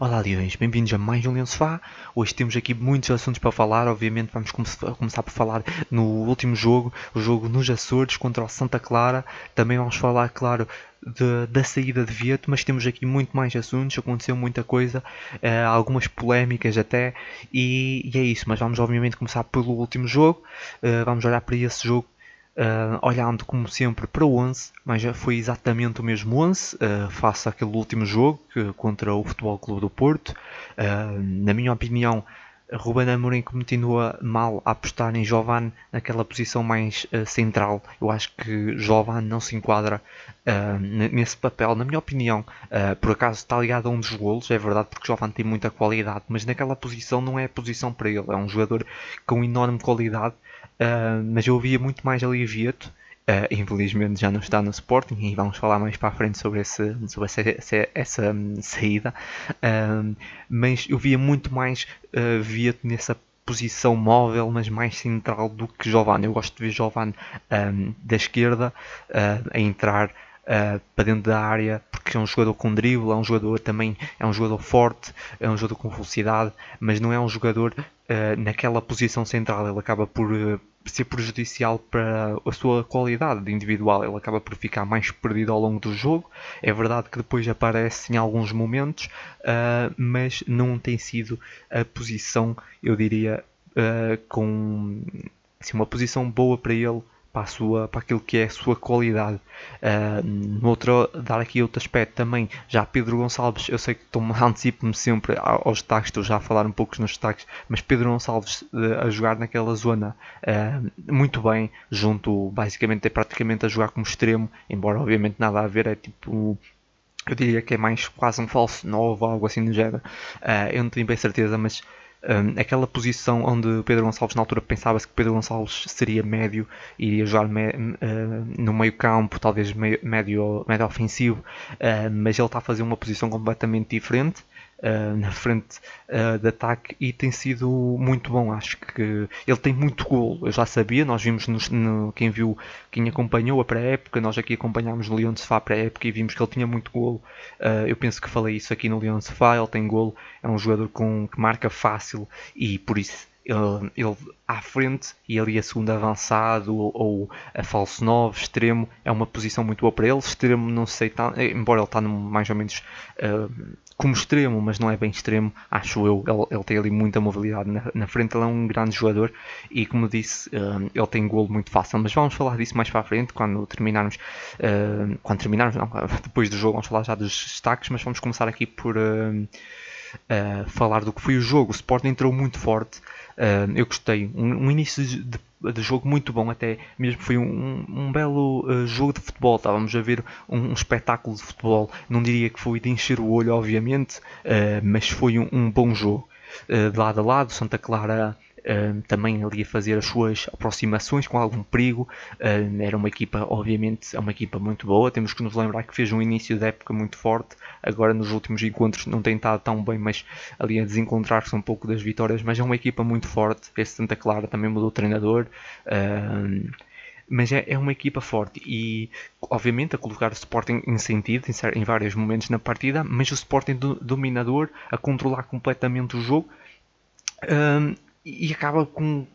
Olá Leões, bem-vindos a mais um Leão Sofá. Hoje temos aqui muitos assuntos para falar, obviamente vamos come começar por falar no último jogo, o jogo nos Açores contra o Santa Clara. Também vamos falar, claro, de, da saída de Vieto, mas temos aqui muito mais assuntos, aconteceu muita coisa, uh, algumas polémicas até, e, e, é isso. Mas vamos obviamente começar pelo último jogo, uh, vamos olhar para esse jogo Uh, olhando como sempre para o 11, mas já foi exatamente o mesmo 11 uh, face àquele último jogo que, contra o Futebol Clube do Porto. Uh, na minha opinião, Ruben Amorim continua mal a apostar em Jovan naquela posição mais uh, central. Eu acho que Jovan não se enquadra uh, nesse papel, na minha opinião. Uh, por acaso está ligado a um dos golos, é verdade, porque Jovan tem muita qualidade, mas naquela posição não é a posição para ele. É um jogador com enorme qualidade Uh, mas eu ouvia muito mais ali Vieto. Uh, infelizmente já não está no Sporting e vamos falar mais para a frente sobre, esse, sobre essa, essa, essa um, saída. Uh, mas eu via muito mais uh, Vieto nessa posição móvel, mas mais central do que Giovanni. Eu gosto de ver Giovanni um, da esquerda a entrar uh, para dentro da área, porque é um jogador com drible, é um jogador também, é um jogador forte, é um jogador com velocidade, mas não é um jogador uh, naquela posição central. Ele acaba por uh, ser prejudicial para a sua qualidade individual. Ele acaba por ficar mais perdido ao longo do jogo. É verdade que depois aparece em alguns momentos, mas não tem sido a posição, eu diria, com assim, uma posição boa para ele para, a sua, para aquilo que é a sua qualidade. Uh, no outro, dar aqui outro aspecto também, já Pedro Gonçalves, eu sei que antecipo-me sempre aos destaques, estou já a falar um pouco nos destaques, mas Pedro Gonçalves uh, a jogar naquela zona uh, muito bem, junto, basicamente é praticamente a jogar como extremo, embora obviamente nada a ver, é tipo eu diria que é mais quase um falso novo, algo assim do género. Uh, eu não tenho bem certeza, mas um, aquela posição onde Pedro Gonçalves na altura pensava-se que Pedro Gonçalves seria médio iria jogar me, uh, no meio campo, talvez meio, médio, médio ofensivo, uh, mas ele está a fazer uma posição completamente diferente uh, na frente uh, de ataque e tem sido muito bom. Acho que ele tem muito gol. Eu já sabia, nós vimos no, quem viu, quem acompanhou a pré-época, nós aqui acompanhámos no Leão de Sofá pré-época e vimos que ele tinha muito gol. Uh, eu penso que falei isso aqui no Leão de Sofá. Ele tem gol, é um jogador com, que marca fácil e por isso ele, ele à frente e ali a segunda avançado ou, ou a falso 9, extremo, é uma posição muito boa para ele. Extremo, não sei, tá, embora ele está mais ou menos uh, como extremo, mas não é bem extremo, acho eu. Ele, ele tem ali muita mobilidade na, na, frente, ele é um grande jogador e, como disse, uh, ele tem golo muito fácil. Mas vamos falar disso mais para a frente, quando terminarmos. Uh, quando terminarmos, não, depois do jogo, vamos falar já dos destaques, mas vamos começar aqui por. Uh, falar do que foi o jogo. O Sporting entrou muito forte. Uh, eu gostei. Um, um início de, de, jogo muito bom, até mesmo foi um, um belo uh, jogo de futebol. Estávamos a ver um, um, espetáculo de futebol. Não diria que foi de encher o olho, obviamente, uh, mas foi um, bom jogo. de lado a lado, Santa Clara Uh, também ali a fazer as suas aproximações com algum perigo. Uh, era uma equipa, obviamente, é uma equipa muito boa. Temos que nos lembrar que fez um início de época muito forte. Agora, nos últimos encontros, não tem estado tão bem, mas ali a desencontrar-se um pouco das vitórias. Mas é uma equipa muito forte. Esse Santa Clara também mudou o treinador. Uh, mas é, é, uma equipa forte e obviamente a colocar o Sporting em sentido em, em vários momentos na partida, mas o Sporting do, dominador a controlar completamente o jogo um, e acaba com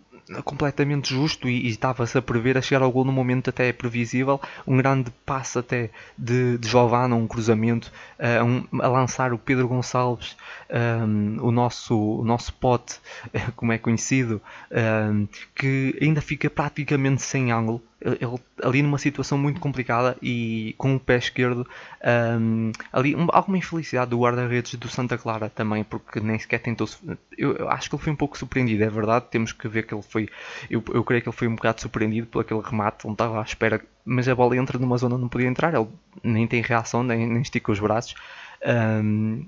completamente justo e, estava-se a prever a chegar ao gol no momento até previsível. Um grande passo até de, de Giovanna, um cruzamento uh, um, a lançar o Pedro Gonçalves um, o nosso o nosso pote, como é conhecido um, que ainda fica praticamente sem ângulo ele ali numa situação muito complicada e com o pé esquerdo um, ali um, alguma infelicidade do guarda-redes do Santa Clara também porque nem sequer tentou eu, eu, acho que ele foi um pouco surpreendido é verdade temos que ver que ele foi eu, eu creio que ele foi um bocado surpreendido por aquele remate não estava à espera mas a bola entra numa zona onde não podia entrar ele nem tem reação nem, nem estica os braços um,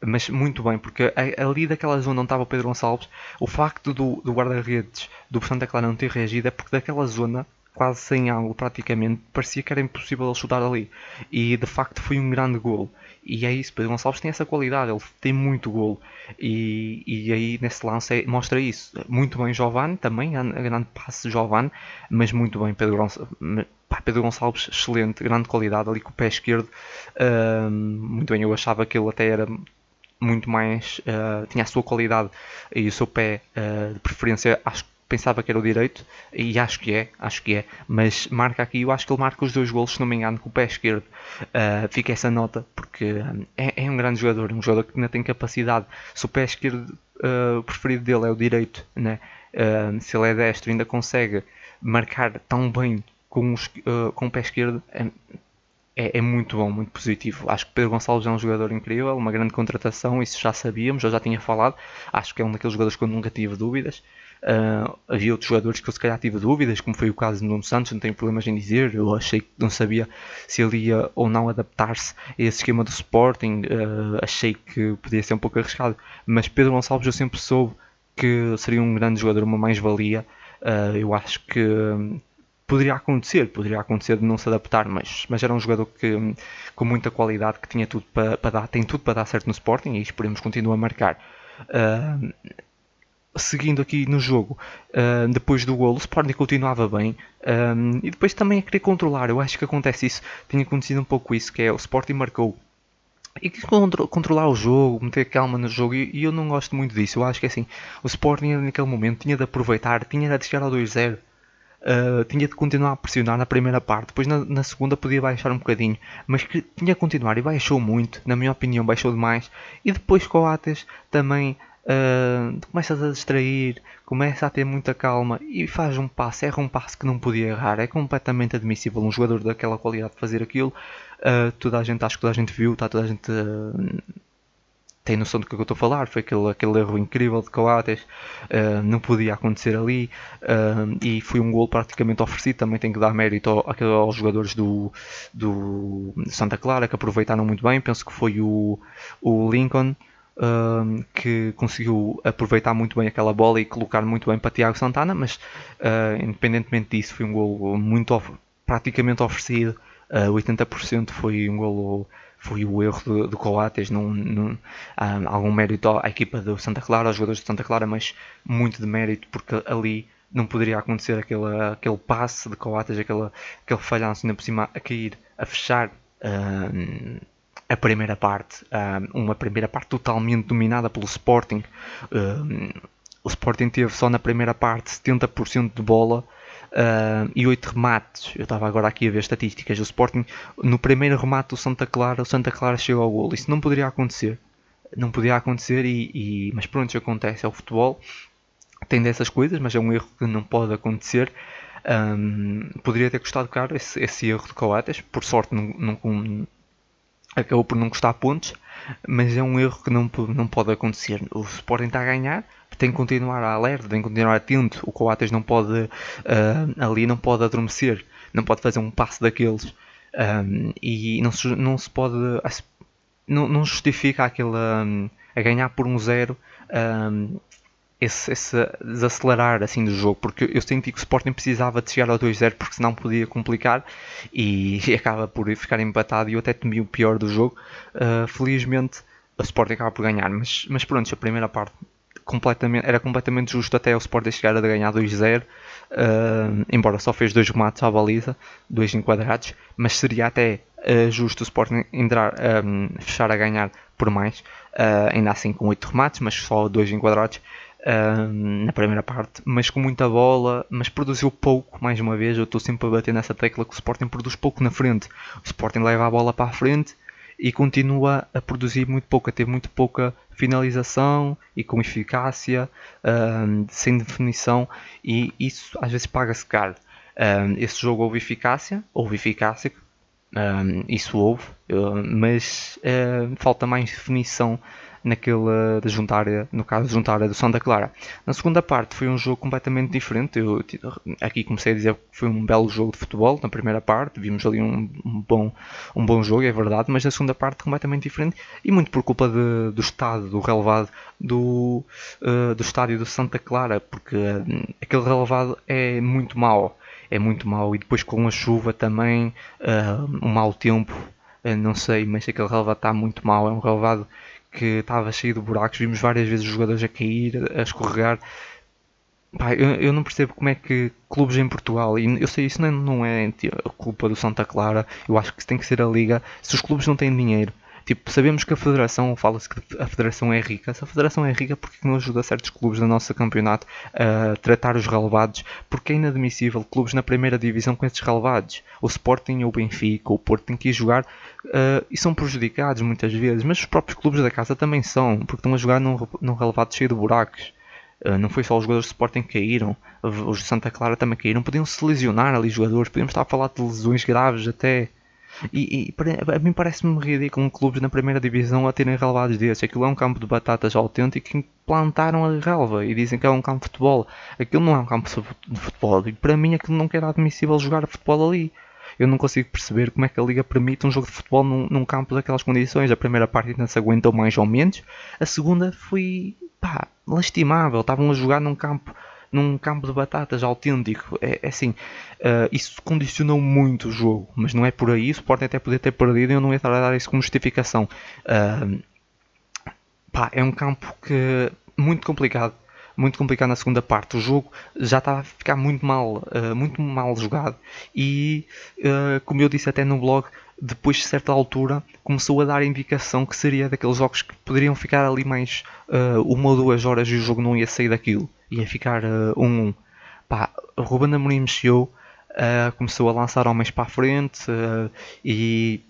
mas muito bem, porque ali daquela zona onde estava o Pedro Gonçalves, o facto do, do guarda-redes do Santa Clara não ter reagido é porque daquela zona quase sem ângulo praticamente, parecia que era impossível ele chutar ali. E de facto foi um grande gol. E é isso, Pedro Gonçalves tem essa qualidade, ele tem muito gol. E, e aí nesse lance é, mostra isso. Muito bem Giovanni também, grande passe Giovanni, mas muito bem Pedro Gonçalves. Pedro Gonçalves, excelente, grande qualidade ali com o pé esquerdo. muito bem, eu achava que ele até era muito mais. Uh, tinha a sua qualidade e o seu pé uh, de preferência, acho que pensava que era o direito e acho que é, acho que é, mas marca aqui, eu acho que ele marca os dois golos, se não me engano, com o pé esquerdo. Uh, fica essa nota porque é, é, um grande jogador, um jogador que ainda tem capacidade. Se o pé esquerdo uh, preferido dele é o direito, né? Uh, se ele é destro, ainda consegue marcar tão bem com, os, com o pé esquerdo. É, é, é, muito bom, muito positivo. Acho que Pedro Gonçalves é um jogador incrível, uma grande contratação, isso já sabíamos, eu já tinha falado. Acho que é um daqueles jogadores que eu nunca tive dúvidas. Uh, havia outros jogadores que eu se calhar tive dúvidas, como foi o caso de Nuno Santos, não tenho problemas em dizer. Eu achei que não sabia se ele ia ou não adaptar-se a esse esquema do Sporting. Uh, achei que podia ser um pouco arriscado, mas Pedro Gonçalves eu sempre soube que seria um grande jogador, uma mais-valia. Uh, eu acho que poderia acontecer, poderia acontecer de não se adaptar, mas, mas era um jogador que, com muita qualidade, que tinha tudo para, para dar, tem tudo para dar certo no Sporting e esperemos continuar a marcar. Uh, seguindo aqui no jogo, uh, depois do golo, o Sporting continuava bem um, e depois também a querer controlar. Eu acho que acontece isso, tinha acontecido um pouco isso, que é o Sporting marcou e quis controlar o jogo, meter calma no jogo, e, e, eu não gosto muito disso. Eu acho que assim, o Sporting naquele momento tinha de aproveitar, tinha de chegar ao 2-0 Uh, tinha de continuar a pressionar na primeira parte, depois na, na, segunda podia baixar um bocadinho, mas que tinha de continuar e baixou muito, na minha opinião, baixou demais. E depois Coates também uh, começa a distrair, começa a ter muita calma e faz um passe, erra um passe que não podia errar. É completamente admissível um jogador daquela qualidade fazer aquilo. Uh, toda a gente, acho que toda a gente viu, está toda a gente tem noção do que eu estou a falar, foi aquele, aquele erro incrível de Coates, uh, não podia acontecer ali uh, e foi um gol praticamente oferecido, também tem que dar mérito ao, aos jogadores do, do Santa Clara que aproveitaram muito bem, penso que foi o, o Lincoln uh, que conseguiu aproveitar muito bem aquela bola e colocar muito bem para Tiago Santana, mas independentemente disso foi um gol muito praticamente oferecido, 80% foi um gol foi o erro do, do Coates, não, não há algum mérito à equipa do Santa Clara, aos jogadores de Santa Clara, mas muito de mérito porque ali não poderia acontecer aquele, aquele passe de Coates, aquele, aquele falhanço ainda por cima a cair, a fechar uh, a primeira parte, uma primeira parte totalmente dominada pelo Sporting. O Sporting teve só na primeira parte 70% de bola uh, e 8 remates. Eu estava agora aqui a ver estatísticas do Sporting. No primeiro remate do Santa Clara, o Santa Clara chegou ao gol. Isso não poderia acontecer. Não podia acontecer, e, e, mas pronto, isso acontece. É o futebol, tem dessas coisas, mas é um erro que não pode acontecer. Um, poderia ter custado caro esse, esse erro de Coates. Por sorte, não, não, acabou por não custar pontos, mas é um erro que não, não pode acontecer. O Sporting está a ganhar, tem que continuar alerta, tem que continuar atento. O Coates não pode uh, ali não pode adormecer, não pode fazer um passo daqueles um, e não se, não se pode não, não justifica aquele um, a ganhar por um zero um, esse, esse, desacelerar assim do jogo, porque eu senti que o Sporting precisava de chegar ao 2-0 porque senão podia complicar e, e, acaba por ficar empatado e eu até temi o pior do jogo. Uh, felizmente o Sporting acaba por ganhar, mas, mas pronto, a primeira parte completamente, era completamente justo até o Sporting chegar a ganhar 2-0, uh, ah, embora só fez dois remates à baliza, dois enquadrados, mas seria até uh, justo o Sporting entrar, um, fechar a ganhar por mais, ainda assim com 8 remates, mas só dois enquadrados. Na primeira parte, mas com muita bola, mas produziu pouco, mais uma vez, eu estou sempre a bater nessa tecla que o Sporting produz pouco na frente. O Sporting leva a bola para a frente e continua a produzir muito pouco, a ter muito pouca finalização e com eficácia, um, sem definição, e isso às vezes paga-se caro. Um, esse jogo houve eficácia, houve eficácia, um, isso houve, mas falta mais definição naquele da juntária, no caso juntária do Santa Clara. Na segunda parte foi um jogo completamente diferente. Eu aqui comecei a dizer que foi um belo jogo de futebol na primeira parte, vimos ali um, um bom, um bom jogo, é verdade, mas na segunda parte completamente diferente e muito por culpa de, do estado, do relevado do, uh, do estádio do Santa Clara, porque uh, aquele relevado é muito mau. É muito mau e depois com a chuva também, uh, um mau tempo, não sei, mas aquele relevado está muito mau. É um relevado que estava cheio de buracos, vimos várias vezes os jogadores a cair, a escorregar. Pá, eu, eu, não percebo como é que clubes em Portugal, e eu sei isso não, não é a culpa do Santa Clara, eu acho que tem que ser a Liga. Se os clubes não têm dinheiro, Tipo, sabemos que a Federação, fala-se que a Federação é rica. Se a Federação é rica, porque não ajuda certos clubes do nosso campeonato a tratar os relevados? Porque é inadmissível clubes na primeira divisão com esses relevados. O Sporting, o Benfica, o Porto têm que ir jogar uh, e são prejudicados muitas vezes. Mas os próprios clubes da casa também são, porque estão a jogar num, num relevado cheio de buracos. Uh, não foi só os jogadores do Sporting que caíram, os de Santa Clara também caíram. Podiam se lesionar ali jogadores, podíamos estar a falar de lesões graves até. E, e a mim parece-me ridículo clubes na primeira divisão a terem relevados desses. Aquilo é um campo de batatas autêntico que plantaram a relva e dizem que é um campo de futebol. Aquilo não é um campo de futebol e para mim aquilo não era admissível jogar futebol ali. Eu não consigo perceber como é que a Liga permite um jogo de futebol num, num campo daquelas condições. A primeira parte ainda se aguentou mais ou menos, a segunda foi pá, lastimável. Estavam a jogar num campo num campo de batatas autêntico. É, é assim, uh, isso condicionou muito o jogo, mas não é por aí. O Sporting até poder ter perdido e eu não ia estar a dar isso como justificação. Uh, pá, é um campo que muito complicado. Muito complicado na segunda parte. O jogo já estava a ficar muito mal, uh, muito mal jogado. E como eu disse até no blog, depois de certa altura começou a dar indicação que seria daqueles jogos que poderiam ficar ali mais uh, uma ou duas horas e o jogo não ia sair daquilo, ia ficar uh, um, um. Pá, Ruben Amorim mexeu, uh, começou a lançar homens para a frente e,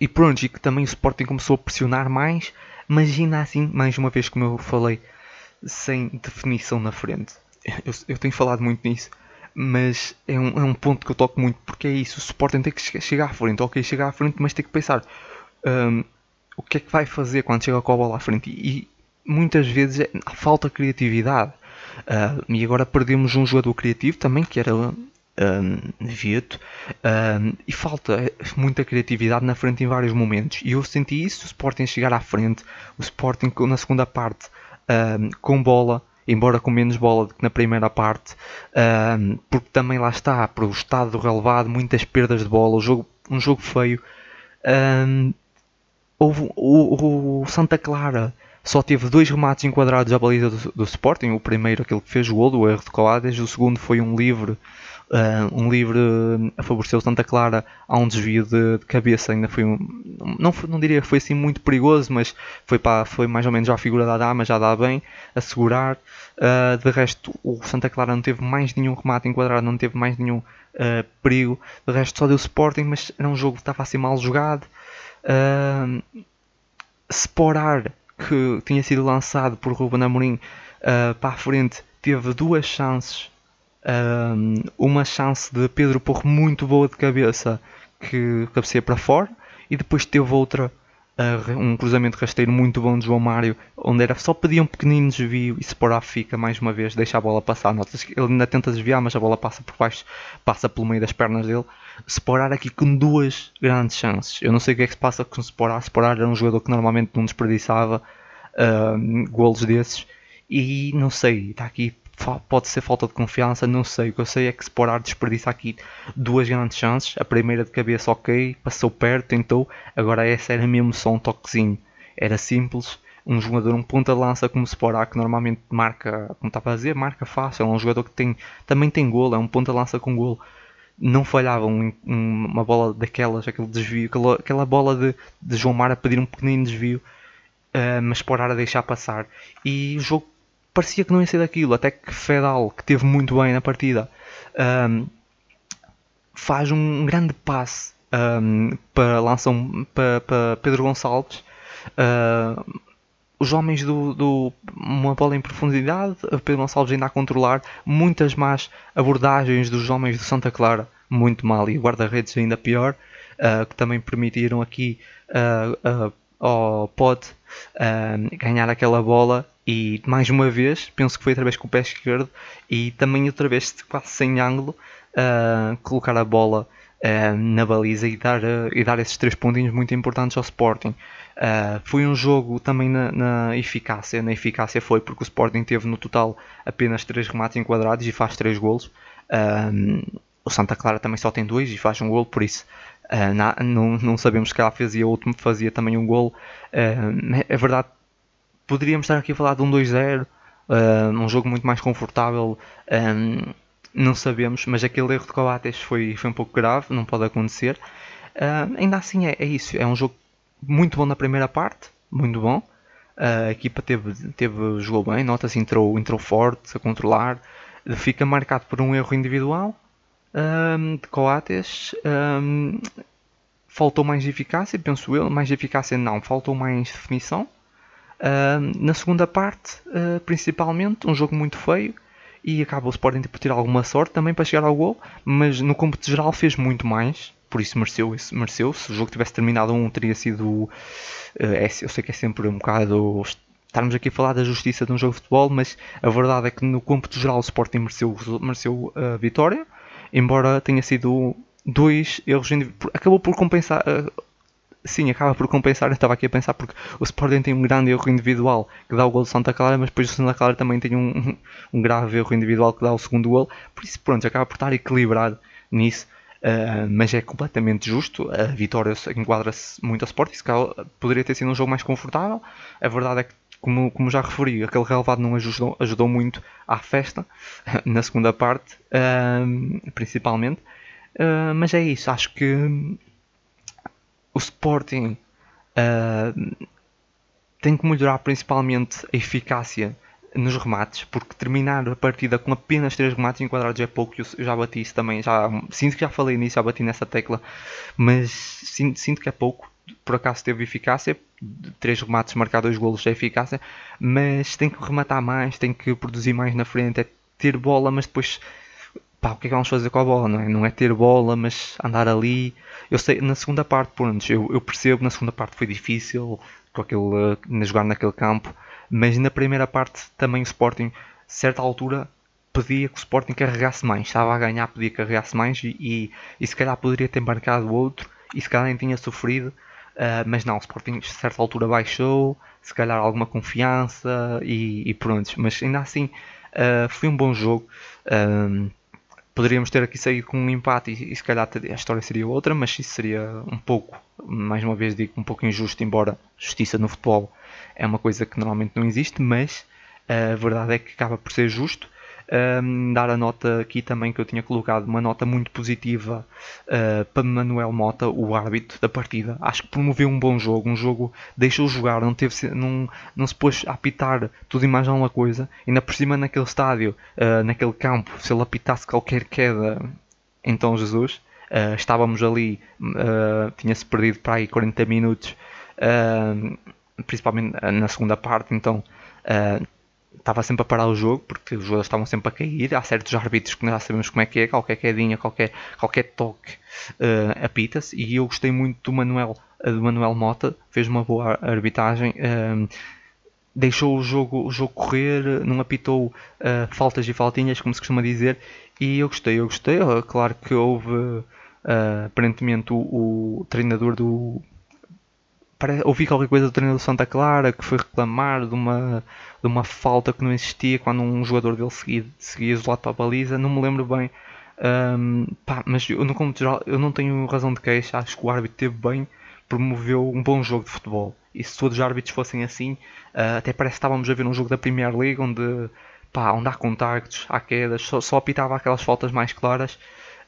e pronto, e que também o Sporting começou a pressionar mais, mas ainda assim, mais uma vez como eu falei, sem definição na frente. Eu, eu tenho falado muito nisso mas é um, é um ponto que eu toco muito porque é isso, o Sporting tem que chegar à frente, ok, chegar à frente, mas tem que pensar um, o que é que vai fazer quando chega com a bola à frente? E, e muitas vezes é, falta criatividade. Uh, e agora perdemos um jogador criativo também que era um, Vieto um, e falta muita criatividade na frente em vários momentos. E eu senti isso, o Sporting chegar à frente o Sporting na segunda parte um, com bola embora com menos bola do que na primeira parte, porque também lá está, para o estado do relevado, muitas perdas de bola, um jogo, um jogo feio. Houve, o, o, Santa Clara só teve dois remates enquadrados à baliza do, do Sporting, o primeiro aquele que fez o gol, o erro de Coades, o segundo foi um livre Uh, um livre a favorecer o Santa Clara há um desvio de, de, cabeça, ainda foi um. Não, não diria que foi assim muito perigoso, mas foi, para, foi mais ou menos já a figura da dama, já dá bem, a segurar. Uh, de resto, o Santa Clara não teve mais nenhum remate enquadrado, não teve mais nenhum uh, perigo. De resto, só deu Sporting, mas era um jogo que estava assim mal jogado. Uh, Sporar, que tinha sido lançado por Ruben Amorim para a frente, teve duas chances um, uma chance de Pedro Porro muito boa de cabeça que cabeceia para fora e depois teve outra uh, um cruzamento rasteiro muito bom de João Mário onde era só pedir um pequenino desvio e Sporá fica mais uma vez deixa a bola passar. Notas ele ainda tenta desviar mas a bola passa por baixo passa pelo meio das pernas dele. Sporar aqui com duas grandes chances. Eu não sei o que é que se passa com Sporar Sporar era um jogador que normalmente não desperdiçava uh, golos desses. E não sei, está aqui pode ser falta de confiança, não sei. O que eu sei é que Sporar desperdiça aqui duas grandes chances. A primeira de cabeça, ok, passou perto, tentou. Agora essa era mesmo só um toquezinho. Era simples. Um jogador, um ponta de lança como Sporar, que normalmente marca, como estava a dizer, marca fácil. É um jogador que tem, também tem golo, é um ponta de lança com golo. Não falhava um, um, uma bola daquelas, aquele desvio, aquela, aquela bola de, de João Mar a pedir um pequenino desvio, uh, mas Sporar a deixar passar. E o jogo parecia que não ia ser daquilo, até que Fedal, que teve muito bem na partida, um, faz um grande passe um, para lançam para, para Pedro Gonçalves. Uh, os homens do, do, uma bola em profundidade, Pedro Gonçalves ainda a controlar, muitas más abordagens dos homens do Santa Clara, muito mal, e guarda-redes ainda pior, uh, que também permitiram aqui uh, uh, ao Pod ganhar aquela bola e mais uma vez, penso que foi outra vez com o pé esquerdo e também outra vez quase sem ângulo, uh, colocar a bola uh, na baliza e dar, uh, e dar esses três pontinhos muito importantes ao Sporting. foi um jogo também na, na, eficácia. Na eficácia foi porque o Sporting teve no total apenas três remates enquadrados e faz três golos. o Santa Clara também só tem dois e faz um golo, por isso não, não sabemos que ela fazia outro fazia também um golo. é verdade poderíamos estar aqui a falar de um 2-0, uh, ah, um jogo muito mais confortável, um, ah, não sabemos, mas aquele erro de Coates foi, foi um pouco grave, não pode acontecer. Uh, ainda assim é, é, isso, é um jogo muito bom na primeira parte, muito bom. A equipa teve, teve, jogou bem, nota-se entrou, entrou forte a controlar. Fica marcado por um erro individual um, de Coates. Um, faltou mais eficácia, penso eu. Mais eficácia não, faltou mais definição. Na segunda parte, uh, principalmente, um jogo muito feio e acaba o Sporting por ter alguma sorte também para chegar ao gol, mas no cômputo geral fez muito mais, por isso mereceu, mereceu. Se o jogo tivesse terminado um, teria sido. Uh, é, eu sei que é sempre um bocado. Estarmos aqui a falar da justiça de um jogo de futebol, mas a verdade é que no cômputo geral o Sporting mereceu, mereceu a vitória, embora tenha sido dois erros. Acabou por compensar. Sim, acaba por compensar. Eu estava aqui a pensar porque o Sporting tem um grande erro individual que dá o gol do Santa Clara, mas depois o Santa Clara também tem um, um grave erro individual que dá o segundo gol. Por isso, pronto, acaba por estar equilibrado nisso. Uh, mas é completamente justo. A vitória enquadra-se muito ao Sporting. Se poderia ter sido um jogo mais confortável. A verdade é que, como, como já referi, aquele relevado não ajudou, ajudou muito à festa na segunda parte, uh, principalmente. Uh, mas é isso, acho que o Sporting tem que melhorar principalmente a eficácia nos remates, porque terminar a partida com apenas 3 remates enquadrados é pouco, eu já bati isso também, já, sinto que já falei nisso, já bati nessa tecla, mas sinto, sinto que é pouco, por acaso teve eficácia, 3 remates marcar 2 golos é eficácia, mas tem que rematar mais, tem que produzir mais na frente, é ter bola, mas depois pá, o que é que vamos fazer com a bola, não é? Não é ter bola, mas andar ali. Eu sei, na segunda parte, pronto, eu, eu percebo, na segunda parte foi difícil, com aquele, jogar naquele campo, mas na primeira parte também o Sporting, certa altura, pedia que o Sporting carregasse mais. Estava a ganhar, pedia que carregasse mais e, e, e se calhar poderia ter marcado outro e se calhar nem tinha sofrido. Uh, mas não, o Sporting a certa altura baixou, se calhar alguma confiança e, e pronto. Mas ainda assim uh, foi um bom jogo. Uh, poderíamos ter aqui saído com um empate e, e se calhar a história seria outra, mas isso seria um pouco, mais uma vez digo, um pouco injusto, embora justiça no futebol é uma coisa que normalmente não existe, mas a verdade é que acaba por ser justo. Um, dar a nota aqui também que eu tinha colocado, uma nota muito positiva uh, para Manuel Mota, o árbitro da partida. Acho que promoveu um bom jogo, um jogo deixou jogar, não, teve, não, não se pôs a apitar tudo e mais alguma coisa. Ainda por cima naquele estádio, uh, naquele campo, se ele apitasse qualquer queda, então Jesus, uh, estávamos ali, tinha-se perdido para aí 40 minutos principalmente eh, na segunda parte, então uh, estava sempre a parar o jogo, porque os jogadores estavam sempre a cair. Há certos árbitros que já sabemos como é que é, qualquer quedinha, qualquer, qualquer toque uh, apita-se. E eu gostei muito do Manuel, do Manuel Mota, fez uma boa arbitragem. Uh, deixou o jogo, o jogo correr, não apitou faltas e faltinhas, como se costuma dizer, e eu gostei, eu gostei. Claro que houve aparentemente o, o treinador do, ouvi qualquer coisa do treinador do Santa Clara que foi reclamar de uma, de uma falta que não existia quando um jogador dele seguia, seguia isolado para a baliza. Não me lembro bem, um, pá, mas eu, no geral, eu não tenho razão de queixa. Acho que o árbitro teve bem, promoveu um bom jogo de futebol. E se todos os árbitros fossem assim, uh, até parece que estávamos a ver um jogo da Premier League onde, pá, onde há contactos, há quedas, só, só apitava aquelas faltas mais claras.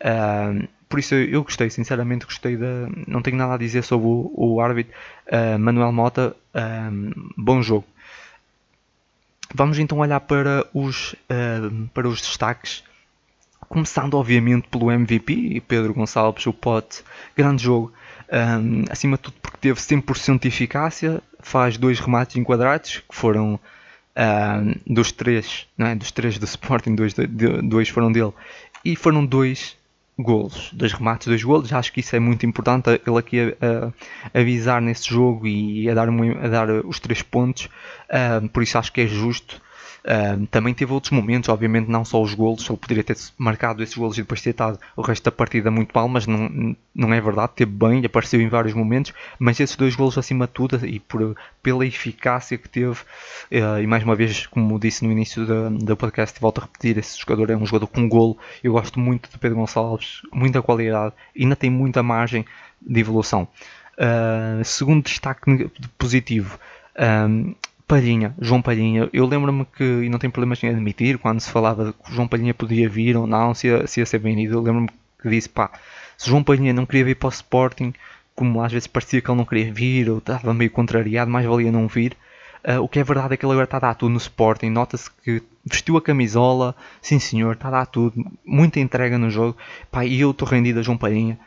Uh, por isso eu, gostei, sinceramente gostei da. Não tenho nada a dizer sobre o, o árbitro uh, Manuel Mota. Um, bom jogo. Vamos então olhar para os, uh, para os destaques. Começando obviamente pelo MVP, Pedro Gonçalves, o pote, grande jogo. Um, acima de tudo porque teve 100% de eficácia, faz dois remates enquadrados, que foram dos três, não é? dos três do Sporting, dois, dois foram dele, e foram dois golos, dois remates, dois golos. Acho que isso é muito importante. Ele aqui a, a avisar nesse jogo e a dar, a dar os três pontos, uh, por isso acho que é justo. Uh, também teve outros momentos, obviamente não só os golos, ele poderia ter marcado esses golos e depois ter estado o resto da partida muito mal, mas não, não é verdade, teve bem, apareceu em vários momentos, mas esses dois golos acima de tudo e por, pela eficácia que teve, uh, e mais uma vez, como disse no início do podcast, volto a repetir, esse jogador é um jogador com golo, eu gosto muito de Pedro Gonçalves, muita qualidade, ainda tem muita margem de evolução. Uh, segundo destaque positivo, um, Palhinha, João Palhinha, eu lembro-me que, e não tenho problemas em admitir, quando se falava que João Palhinha podia vir ou não, se ia, se ia ser bem-vindo, eu lembro-me que disse, pá, se João Palhinha não queria vir para o Sporting, como às vezes parecia que ele não queria vir ou estava meio contrariado, mais valia não vir. Uh, o que é verdade é que ele agora está a dar tudo no Sporting. Nota-se que vestiu a camisola, sim senhor, está a dar tudo, muita entrega no jogo. Pá, e eu estou rendido a João Palhinha.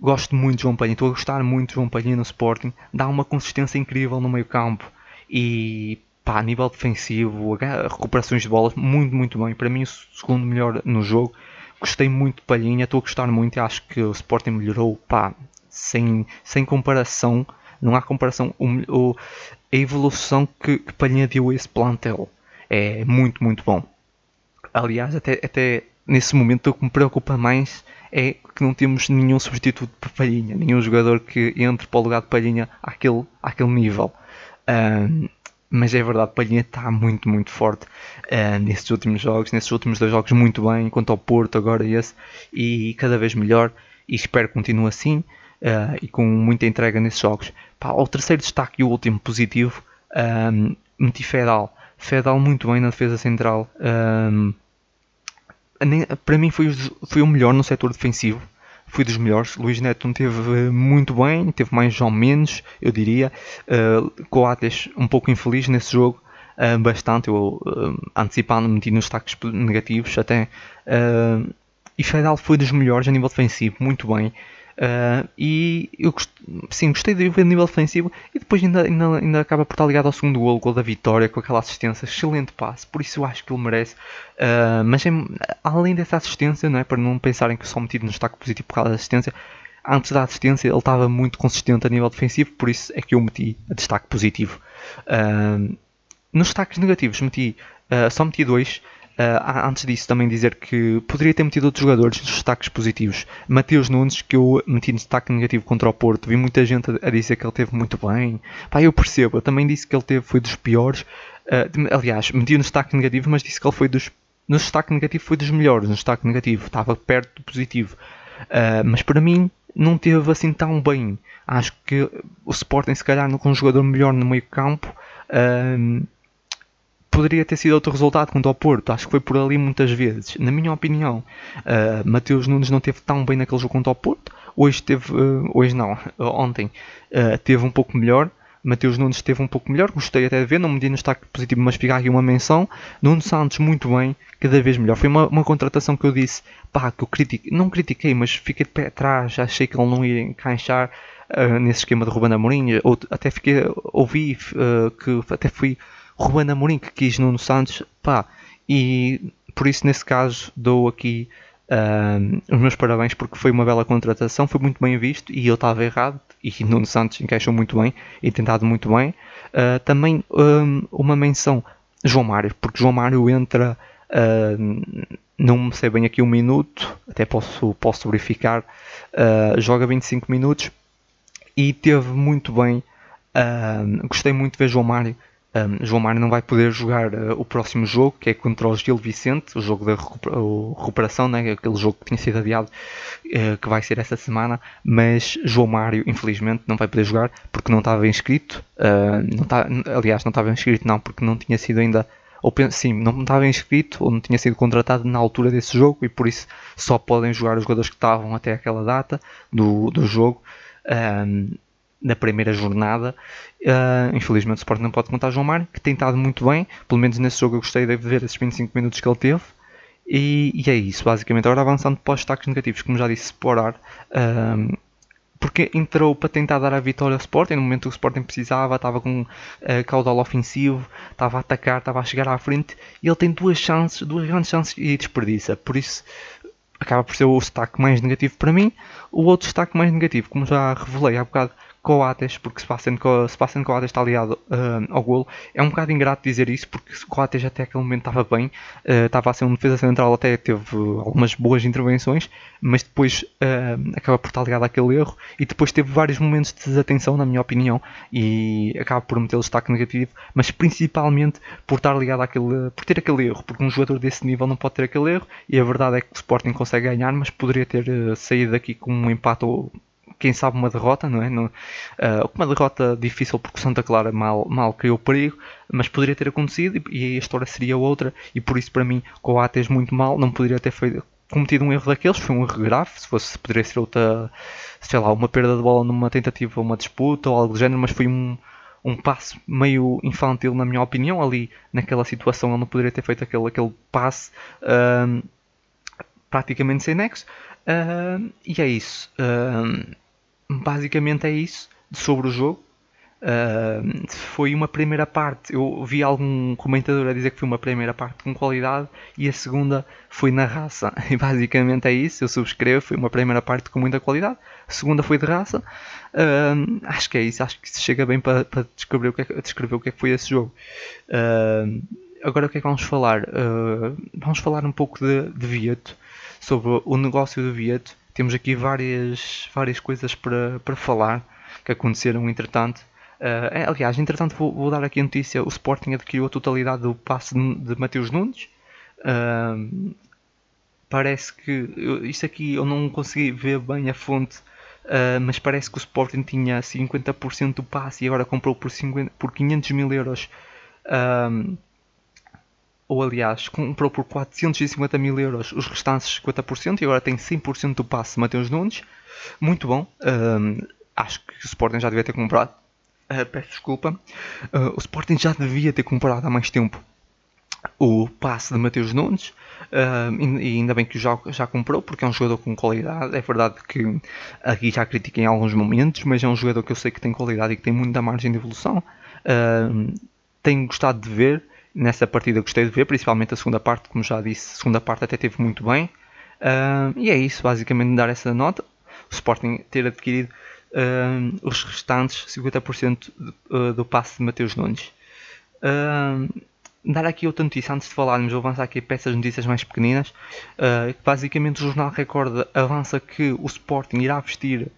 Gosto muito de João Palhinha, estou a gostar muito de João Palhinha no Sporting. Dá uma consistência incrível no meio campo e pá, a nível defensivo, recuperações de bolas, muito, muito bem. Para mim, o segundo melhor no jogo. Gostei muito de Palhinha, estou a gostar muito e acho que o Sporting melhorou, pá, sem, sem comparação. Não há comparação. O, o, a evolução que, que Palhinha deu a esse plantel é muito, muito bom. Aliás, até, até nesse momento o que me preocupa mais é que não temos nenhum substituto para Palhinha, nenhum jogador que entre para o lugar de Palhinha àquele, àquele nível. Um, mas é verdade, Palhinha está muito, muito forte uh, nesses últimos jogos, nesses últimos dois jogos muito bem, quanto ao Porto agora esse, e cada vez melhor, e espero que continue assim, uh, e com muita entrega nesses jogos. Pá, o terceiro destaque e o último positivo, um, meti Fedal, Fedal muito bem na defesa central, um, para mim foi, foi o melhor no setor defensivo, foi dos melhores. Luís Neto não teve muito bem, teve mais ou menos, eu diria. Uh, Coates um pouco infeliz nesse jogo, uh, bastante. Eu uh, antecipando meti nos destaques negativos até. Uh, e Fedal foi dos melhores a nível defensivo, muito bem. Uh, e eu sim, gostei de ver a nível defensivo depois ainda, ainda, ainda acaba por estar ligado ao segundo gol, gol da vitória, com aquela assistência, excelente passe, por isso eu acho que ele merece. Uh, mas é, além dessa assistência, não é, para não pensarem que só metido no destaque positivo por causa da assistência, antes da assistência ele estava muito consistente a nível defensivo, por isso é que eu meti a destaque positivo. Uh, nos destaques negativos meti, só meti dois. Uh, antes disso, também dizer que poderia ter metido outros jogadores nos destaques positivos. Mateus Nunes, que eu meti no destaque negativo contra o Porto, vi muita gente a, dizer que ele teve muito bem. Pá, eu percebo, eu também disse que ele teve, foi dos piores. Uh, aliás, meti no destaque negativo, mas disse que ele foi dos. No destaque negativo foi dos melhores, no destaque negativo, estava perto do positivo. Uh, mas para mim, não teve assim tão bem. Acho que o Sporting, se calhar, com um jogador melhor no meio campo. Uh, poderia ter sido outro resultado quanto ao Porto. Acho que foi por ali muitas vezes. Na minha opinião, uh, Mateus Nunes não teve tão bem naquele jogo quanto ao Porto. Hoje teve, uh, hoje não, ontem uh, teve um pouco melhor. Mateus Nunes esteve um pouco melhor, gostei até de ver, não me di no destaque positivo, mas ficar aqui uma menção. Nuno Santos muito bem, cada vez melhor. Foi uma, uma contratação que eu disse, pá, que eu critiquei, não critiquei, mas fiquei de pé atrás, achei que ele não ia encaixar uh, nesse esquema de Ruben Amorim, ou até fiquei, ouvi uh, que até fui Ruben Amorim que quis Nuno Santos, pá, e por isso nesse caso dou aqui os meus parabéns porque foi uma bela contratação, foi muito bem visto e eu estava errado e Nuno Santos encaixou muito bem e tentado muito bem. Uh, também um, uma menção João Mário, porque João Mário entra, uh, não sei bem aqui um minuto, até posso, posso verificar, uh, joga 25 minutos e teve muito bem. gostei muito de ver João Mário um, João Mário não vai poder jogar uh, o próximo jogo, que é contra o Gil Vicente, o jogo da recuperação, né? aquele jogo que tinha sido adiado, uh, que vai ser essa semana. Mas João Mário, infelizmente, não vai poder jogar porque não estava inscrito. Uh, não tá, aliás, não estava inscrito, não, porque não tinha sido ainda. Ou, sim, não estava inscrito ou não tinha sido contratado na altura desse jogo e por isso só podem jogar os jogadores que estavam até aquela data do, do jogo. Um, na primeira jornada. Uh, infelizmente o Sport não pode contar João Mário, que tem estado muito bem. Pelo menos nesse jogo eu gostei de ver esses 25 minutos que ele teve. E, e é isso, basicamente. Agora avançando para os destaques negativos, como já disse, Sporar. Uh, porque entrou para tentar dar a vitória ao Sporting no momento que o Sporting precisava, estava com uh, caudal ofensivo, estava a atacar, estava a chegar à frente e ele tem duas chances, duas grandes chances e desperdiça. Por isso acaba por ser o destaque mais negativo para mim. O outro destaque mais negativo, como já revelei há bocado, Coates, porque Sebastian, Sebastian Coates está aliado uh, ao golo. É um bocado ingrato dizer isso, porque Coates até aquele momento estava bem, uh, estava a ser um defesa central, até teve algumas boas intervenções, mas depois uh, acaba por estar ligado àquele erro e depois teve vários momentos de desatenção, na minha opinião, e acaba por meter o destaque negativo, mas principalmente por estar ligado àquele, por ter aquele erro, porque um jogador desse nível não pode ter aquele erro, e a verdade é que o Sporting consegue ganhar, mas poderia ter saído daqui com um empate ou quem sabe uma derrota, não é? uh, uma derrota difícil porque Santa Clara mal, mal criou perigo, mas poderia ter acontecido e, e a história seria outra. E por isso, para mim, Coates muito mal, não poderia ter feito, cometido um erro daqueles, foi um erro grave, se fosse, poderia ser outra, sei lá, uma perda de bola numa tentativa, uma disputa ou algo do género, mas foi um, um passo meio infantil, na minha opinião, ali naquela situação ele não poderia ter feito aquele, aquele passe uh, praticamente sem nexo. Uh, e é isso. Uh, basicamente é isso sobre o jogo. Uh, foi uma primeira parte. Eu vi algum comentador a dizer que foi uma primeira parte com qualidade e a segunda foi na raça. E basicamente é isso. Eu subscrevo. Foi uma primeira parte com muita qualidade, a segunda foi de raça. Uh, acho que é isso. Acho que isso chega bem para, para descrever, o que é, descrever o que é que foi esse jogo. Uh, agora o que é que vamos falar? vamos falar um pouco de, de Vieto, sobre o negócio do Vieto. Temos aqui várias, várias coisas para, para falar que aconteceram entretanto. Uh, aliás, entretanto, vou, vou, dar aqui a notícia: o Sporting adquiriu a totalidade do passe de, Mateus Nunes. Uh, parece que isto aqui eu não consegui ver bem a fonte, uh, mas parece que o Sporting tinha 50% do passe e agora comprou por, 50, por 500 mil euros. Ou aliás, comprou por 450 mil euros os restantes 50% e agora tem 100% do passe Mateus Nunes. Muito bom. acho que o Sporting já devia ter comprado Uh, peço desculpa. Uh, o Sporting já devia ter comprado há mais tempo o passe de Mateus Nunes e ainda bem que já, já comprou porque é um jogador com qualidade. É verdade que aqui já critiquei em alguns momentos, mas é um jogador que eu sei que tem qualidade e que tem muita margem de evolução. Tenho gostado de ver nessa partida, gostei de ver, principalmente a segunda parte, como já disse, a segunda parte até teve muito bem. Uh, e é isso, basicamente, dar essa nota. O Sporting ter adquirido uh, os restantes 50% do, uh, do passe de Mateus Nunes. Dar aqui outra notícia antes de falarmos, vou avançar aqui para essas notícias mais pequeninas. Uh, basicamente, o Jornal Record avança que o Sporting irá vestir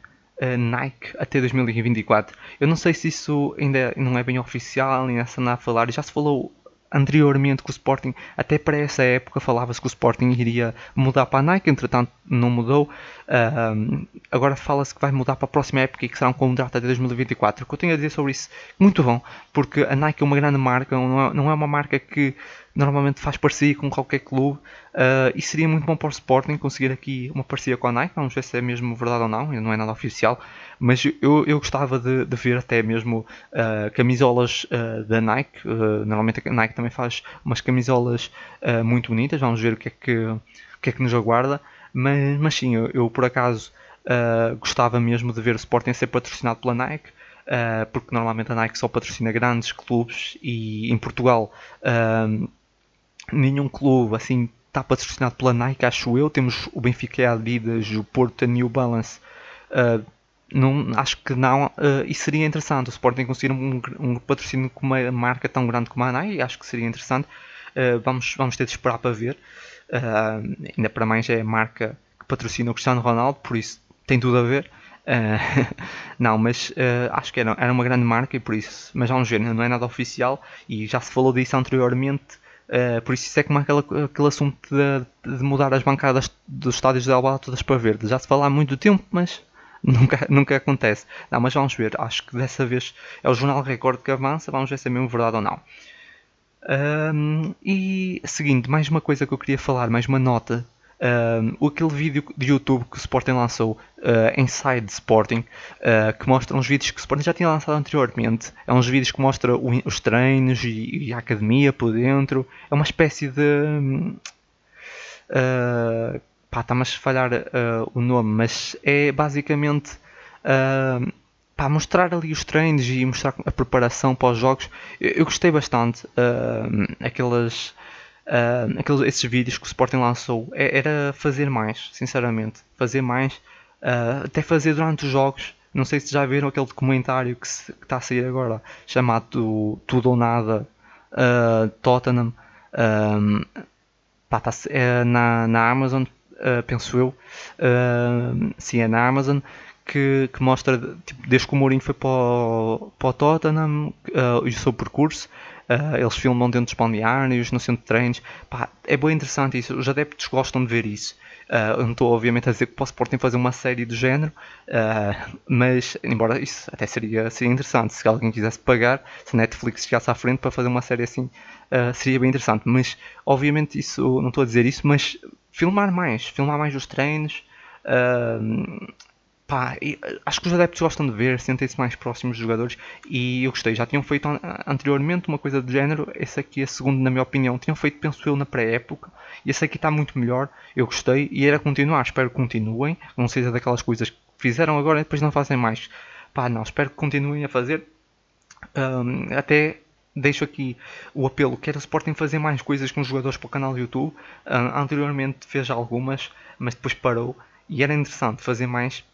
Nike até 2024. Eu não sei se isso ainda não é bem oficial, nem essa a falar. Já se falou anteriormente que o Sporting, até para essa época, falava-se que o Sporting iria mudar para a Nike, entretanto não mudou. Uh, agora fala-se que vai mudar para a próxima época e que será um contrato até 2024. O que eu tenho a dizer sobre isso, muito bom, porque a Nike é uma grande marca, não é, não é uma marca que normalmente faz parceria com qualquer clube uh, e seria muito bom para o Sporting conseguir aqui uma parceria com a Nike. Vamos ver se é mesmo verdade ou não, não é nada oficial, mas eu, eu gostava de, de ver até mesmo uh, camisolas uh, da Nike. normalmente a Nike também faz umas camisolas muito bonitas, vamos ver o que é que, o que, é que nos aguarda. Mas, mas sim, eu, eu por acaso gostava mesmo de ver o Sporting ser patrocinado pela Nike. Porque normalmente a Nike só patrocina grandes clubes e em Portugal nenhum clube assim está patrocinado pela Nike, acho eu. Temos o Benfica e a Adidas, o Porto, a New Balance. Uh, não, acho que não, uh, e seria interessante o Sporting conseguir um, um, patrocínio com uma marca tão grande como a Nike, acho que seria interessante. Uh, vamos, vamos ter de esperar para ver. Ainda para mais é a marca que patrocina o Cristiano Ronaldo, por isso tem tudo a ver. não, mas acho que era, era uma grande marca e por isso, mas vamos ver, não é nada oficial e já se falou disso anteriormente Uh, por isso, isso é como aquele, aquele assunto de, de, mudar as bancadas dos estádios de Alba todas para verde. Já se fala há muito tempo, mas nunca, nunca acontece. Não, mas vamos ver. Acho que dessa vez é o Jornal Record que avança. Vamos ver se é mesmo verdade ou não. Um, e seguinte, mais uma coisa que eu queria falar, mais uma nota uh, aquele vídeo de YouTube que o Sporting lançou, uh, Inside Sporting, uh, que mostra uns vídeos que o Sporting já tinha lançado anteriormente. É uns vídeos que mostra o, os treinos e, e, a academia por dentro. É uma espécie de. Uh, pá, está-me a falhar uh, o nome, mas é basicamente. Uh, pá, mostrar ali os treinos e mostrar a preparação para os jogos. Eu, eu gostei bastante. Aquelas uh, aqueles, esses vídeos que o Sporting lançou é, era fazer mais, sinceramente, fazer mais, uh, até fazer durante os jogos. Não sei se já viram aquele documentário que, está a sair agora, chamado Tudo ou Nada uh, Tottenham. Um, pá, tá, é na, na Amazon, penso eu. sim, é na Amazon. Que, que, mostra tipo, desde que o Mourinho foi para o, para o Tottenham uh, e o seu percurso Uh, eles filmam dentro dos balneários, no centro de treinos. Pá, é bem interessante isso. Os adeptos gostam de ver isso. Uh, não estou, obviamente, a dizer que o Sporting fazer uma série do género, uh, mas, embora isso até seria, seria interessante, se alguém quisesse pagar, se a Netflix chegasse à frente para fazer uma série assim, uh, seria bem interessante. Mas, obviamente, isso, não estou a dizer isso, mas filmar mais, filmar mais os treinos. Pá, acho que os adeptos gostam de ver, sentem-se mais próximos dos jogadores e eu gostei. Já tinham feito anteriormente uma coisa do género, esse aqui é segundo na minha opinião. Tinham feito, penso eu, na pré-época e esse aqui está muito melhor. Eu gostei e era continuar, espero que continuem. Não seja daquelas coisas que fizeram agora e depois não fazem mais. Pá, não, espero que continuem a fazer. Um, até deixo aqui o apelo que era o Sporting fazer mais coisas com os jogadores para o canal do YouTube. Um, anteriormente fez algumas, mas depois parou e era interessante fazer mais.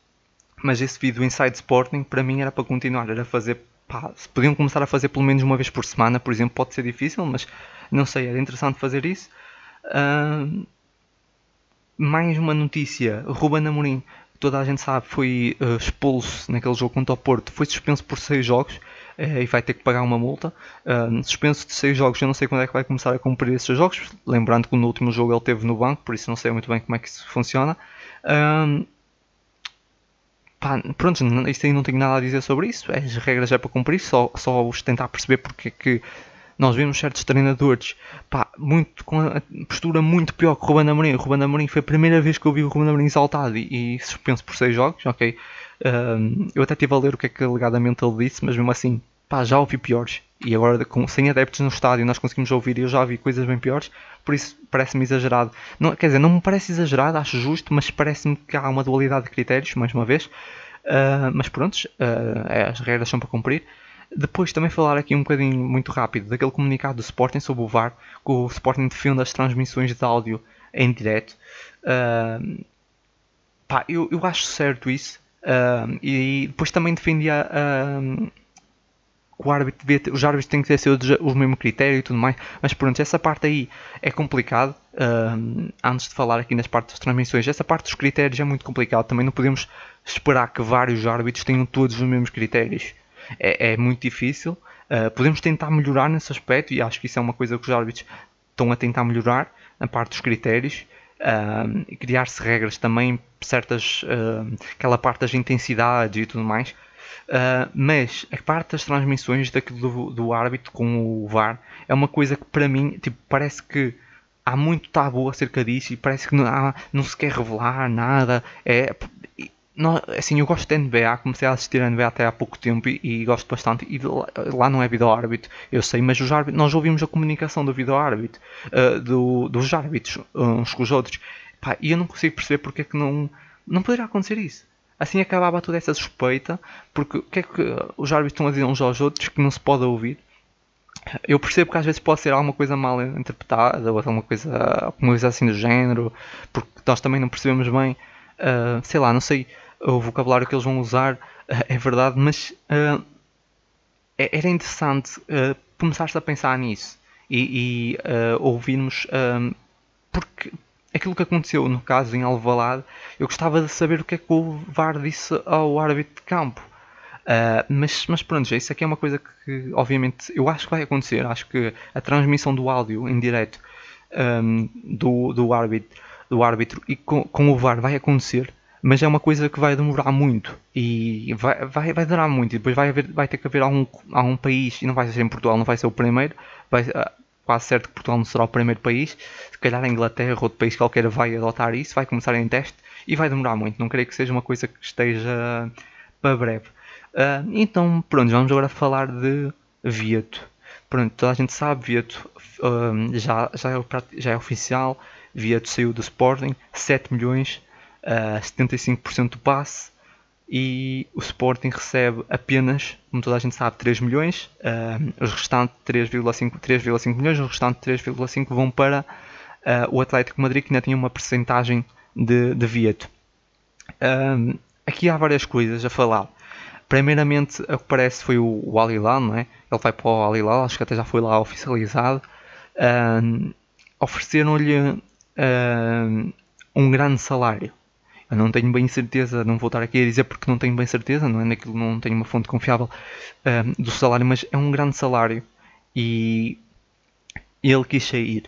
Mas esse vídeo Inside Sporting para mim era para continuar, era fazer. Pá, se podiam começar a fazer pelo menos uma vez por semana, por exemplo, pode ser difícil, mas não sei, era interessante fazer isso. Um, mais uma notícia: Ruben Amorim toda a gente sabe, foi uh, expulso naquele jogo contra o Porto, foi suspenso por 6 jogos uh, e vai ter que pagar uma multa. Uh, suspenso de 6 jogos, eu não sei quando é que vai começar a cumprir esses jogos, lembrando que no último jogo ele teve no banco, por isso não sei muito bem como é que isso funciona. Pá, pronto, isto aí não tenho nada a dizer sobre isso, as regras é para cumprir, só, só os tentar perceber porque é que nós vimos certos treinadores pá, muito, com a postura muito pior que o Ruben Amorim. O Ruben Amorim foi a primeira vez que eu vi o Ruben Amorim exaltado e, e suspenso por 6 jogos, ok? Um, eu até estive a ler o que é que alegadamente ele disse, mas mesmo assim, pá, já ouvi piores. E agora, com, sem adeptos no estádio, nós conseguimos ouvir e eu já vi coisas bem piores, por isso parece-me exagerado. Não, quer dizer, não me parece exagerado, acho justo, mas parece-me que há uma dualidade de critérios, mais uma vez. Uh, mas pronto, uh, as regras são para cumprir. Depois também falar aqui um bocadinho muito rápido daquele comunicado do Sporting sobre o VAR, que o Sporting defende as transmissões de áudio em direto. Uh, pá, eu, eu acho certo isso. Uh, e depois também defendia uh, que o árbitro devia ter, os árbitros têm que ter o mesmo critério e tudo mais. Mas pronto, essa parte aí é complicado. Uh, antes de falar aqui nas partes das transmissões, essa parte dos critérios é muito complicado. Também não podemos esperar que vários árbitros tenham todos os mesmos critérios é, é muito difícil. Uh, podemos tentar melhorar nesse aspecto e acho que isso é uma coisa que os árbitros estão a tentar melhorar na parte dos critérios. Uh, criar-se regras também certas aquela parte das intensidades e tudo mais uh, mas a parte das transmissões daquilo do, do árbitro com o VAR é uma coisa que para mim tipo, parece que há muito tabu acerca disso e parece que não, há, não se quer revelar nada é, não, assim, eu gosto de NBA, comecei a assistir a NBA até há pouco tempo e, e gosto bastante. E lá, lá não é vídeo árbitro, eu sei, mas os árbitros, nós ouvimos a comunicação do vídeo árbitro, uh, do, dos árbitros uns com os outros, pá, e eu não consigo perceber porque é que não, não poderia acontecer isso. Assim acabava toda essa suspeita, porque o que é que os árbitros estão a dizer uns aos outros que não se pode ouvir? Eu percebo que às vezes pode ser alguma coisa mal interpretada ou alguma coisa, alguma coisa assim do género, porque nós também não percebemos bem, uh, sei lá, não sei o vocabulário que eles vão usar é verdade, mas uh, era interessante uh, começar-se a pensar nisso e, e uh, ouvirmos porque aquilo que aconteceu no caso em Alvalade eu gostava de saber o que é que o VAR disse ao árbitro de campo. Uh, mas, mas pronto, isso aqui é uma coisa que obviamente eu acho que vai acontecer. Acho que a transmissão do áudio em direto um, do, do árbitro do árbitro e com, com o VAR vai acontecer mas é uma coisa que vai demorar muito e vai, vai, vai demorar muito. E depois vai, haver, vai ter que haver algum, algum país e não vai ser em Portugal, não vai ser o primeiro vai, ah, quase certo que Portugal não será o primeiro país. Se calhar a Inglaterra ou outro país qualquer vai adotar isso, vai começar em teste e vai demorar muito, não creio que seja uma coisa que esteja para breve. Uh, então pronto, vamos agora falar de Vieto. Pronto, toda a gente sabe Vieto uh, já, já, é, já é oficial. Vieto saiu do Sporting 7 milhões uh, 75% do passe e o Sporting recebe apenas, como toda a gente sabe, 3 milhões, uh, os restantes 3,5 milhões, os restantes 3,5 vão para uh, o Atlético Madrid que ainda tinha uma percentagem de, de Vieto. Aqui há várias coisas a falar. Primeiramente, o que parece foi o, o Al-Hilal, não é? Ele vai para o Al-Hilal, acho que até já foi lá oficializado. Uh, Ofereceram-lhe um grande salário. Eu não tenho bem certeza, não vou estar aqui a dizer porque não tenho bem certeza, não é naquilo, não tenho uma fonte confiável uh, do salário, mas é um grande salário e ele quis sair.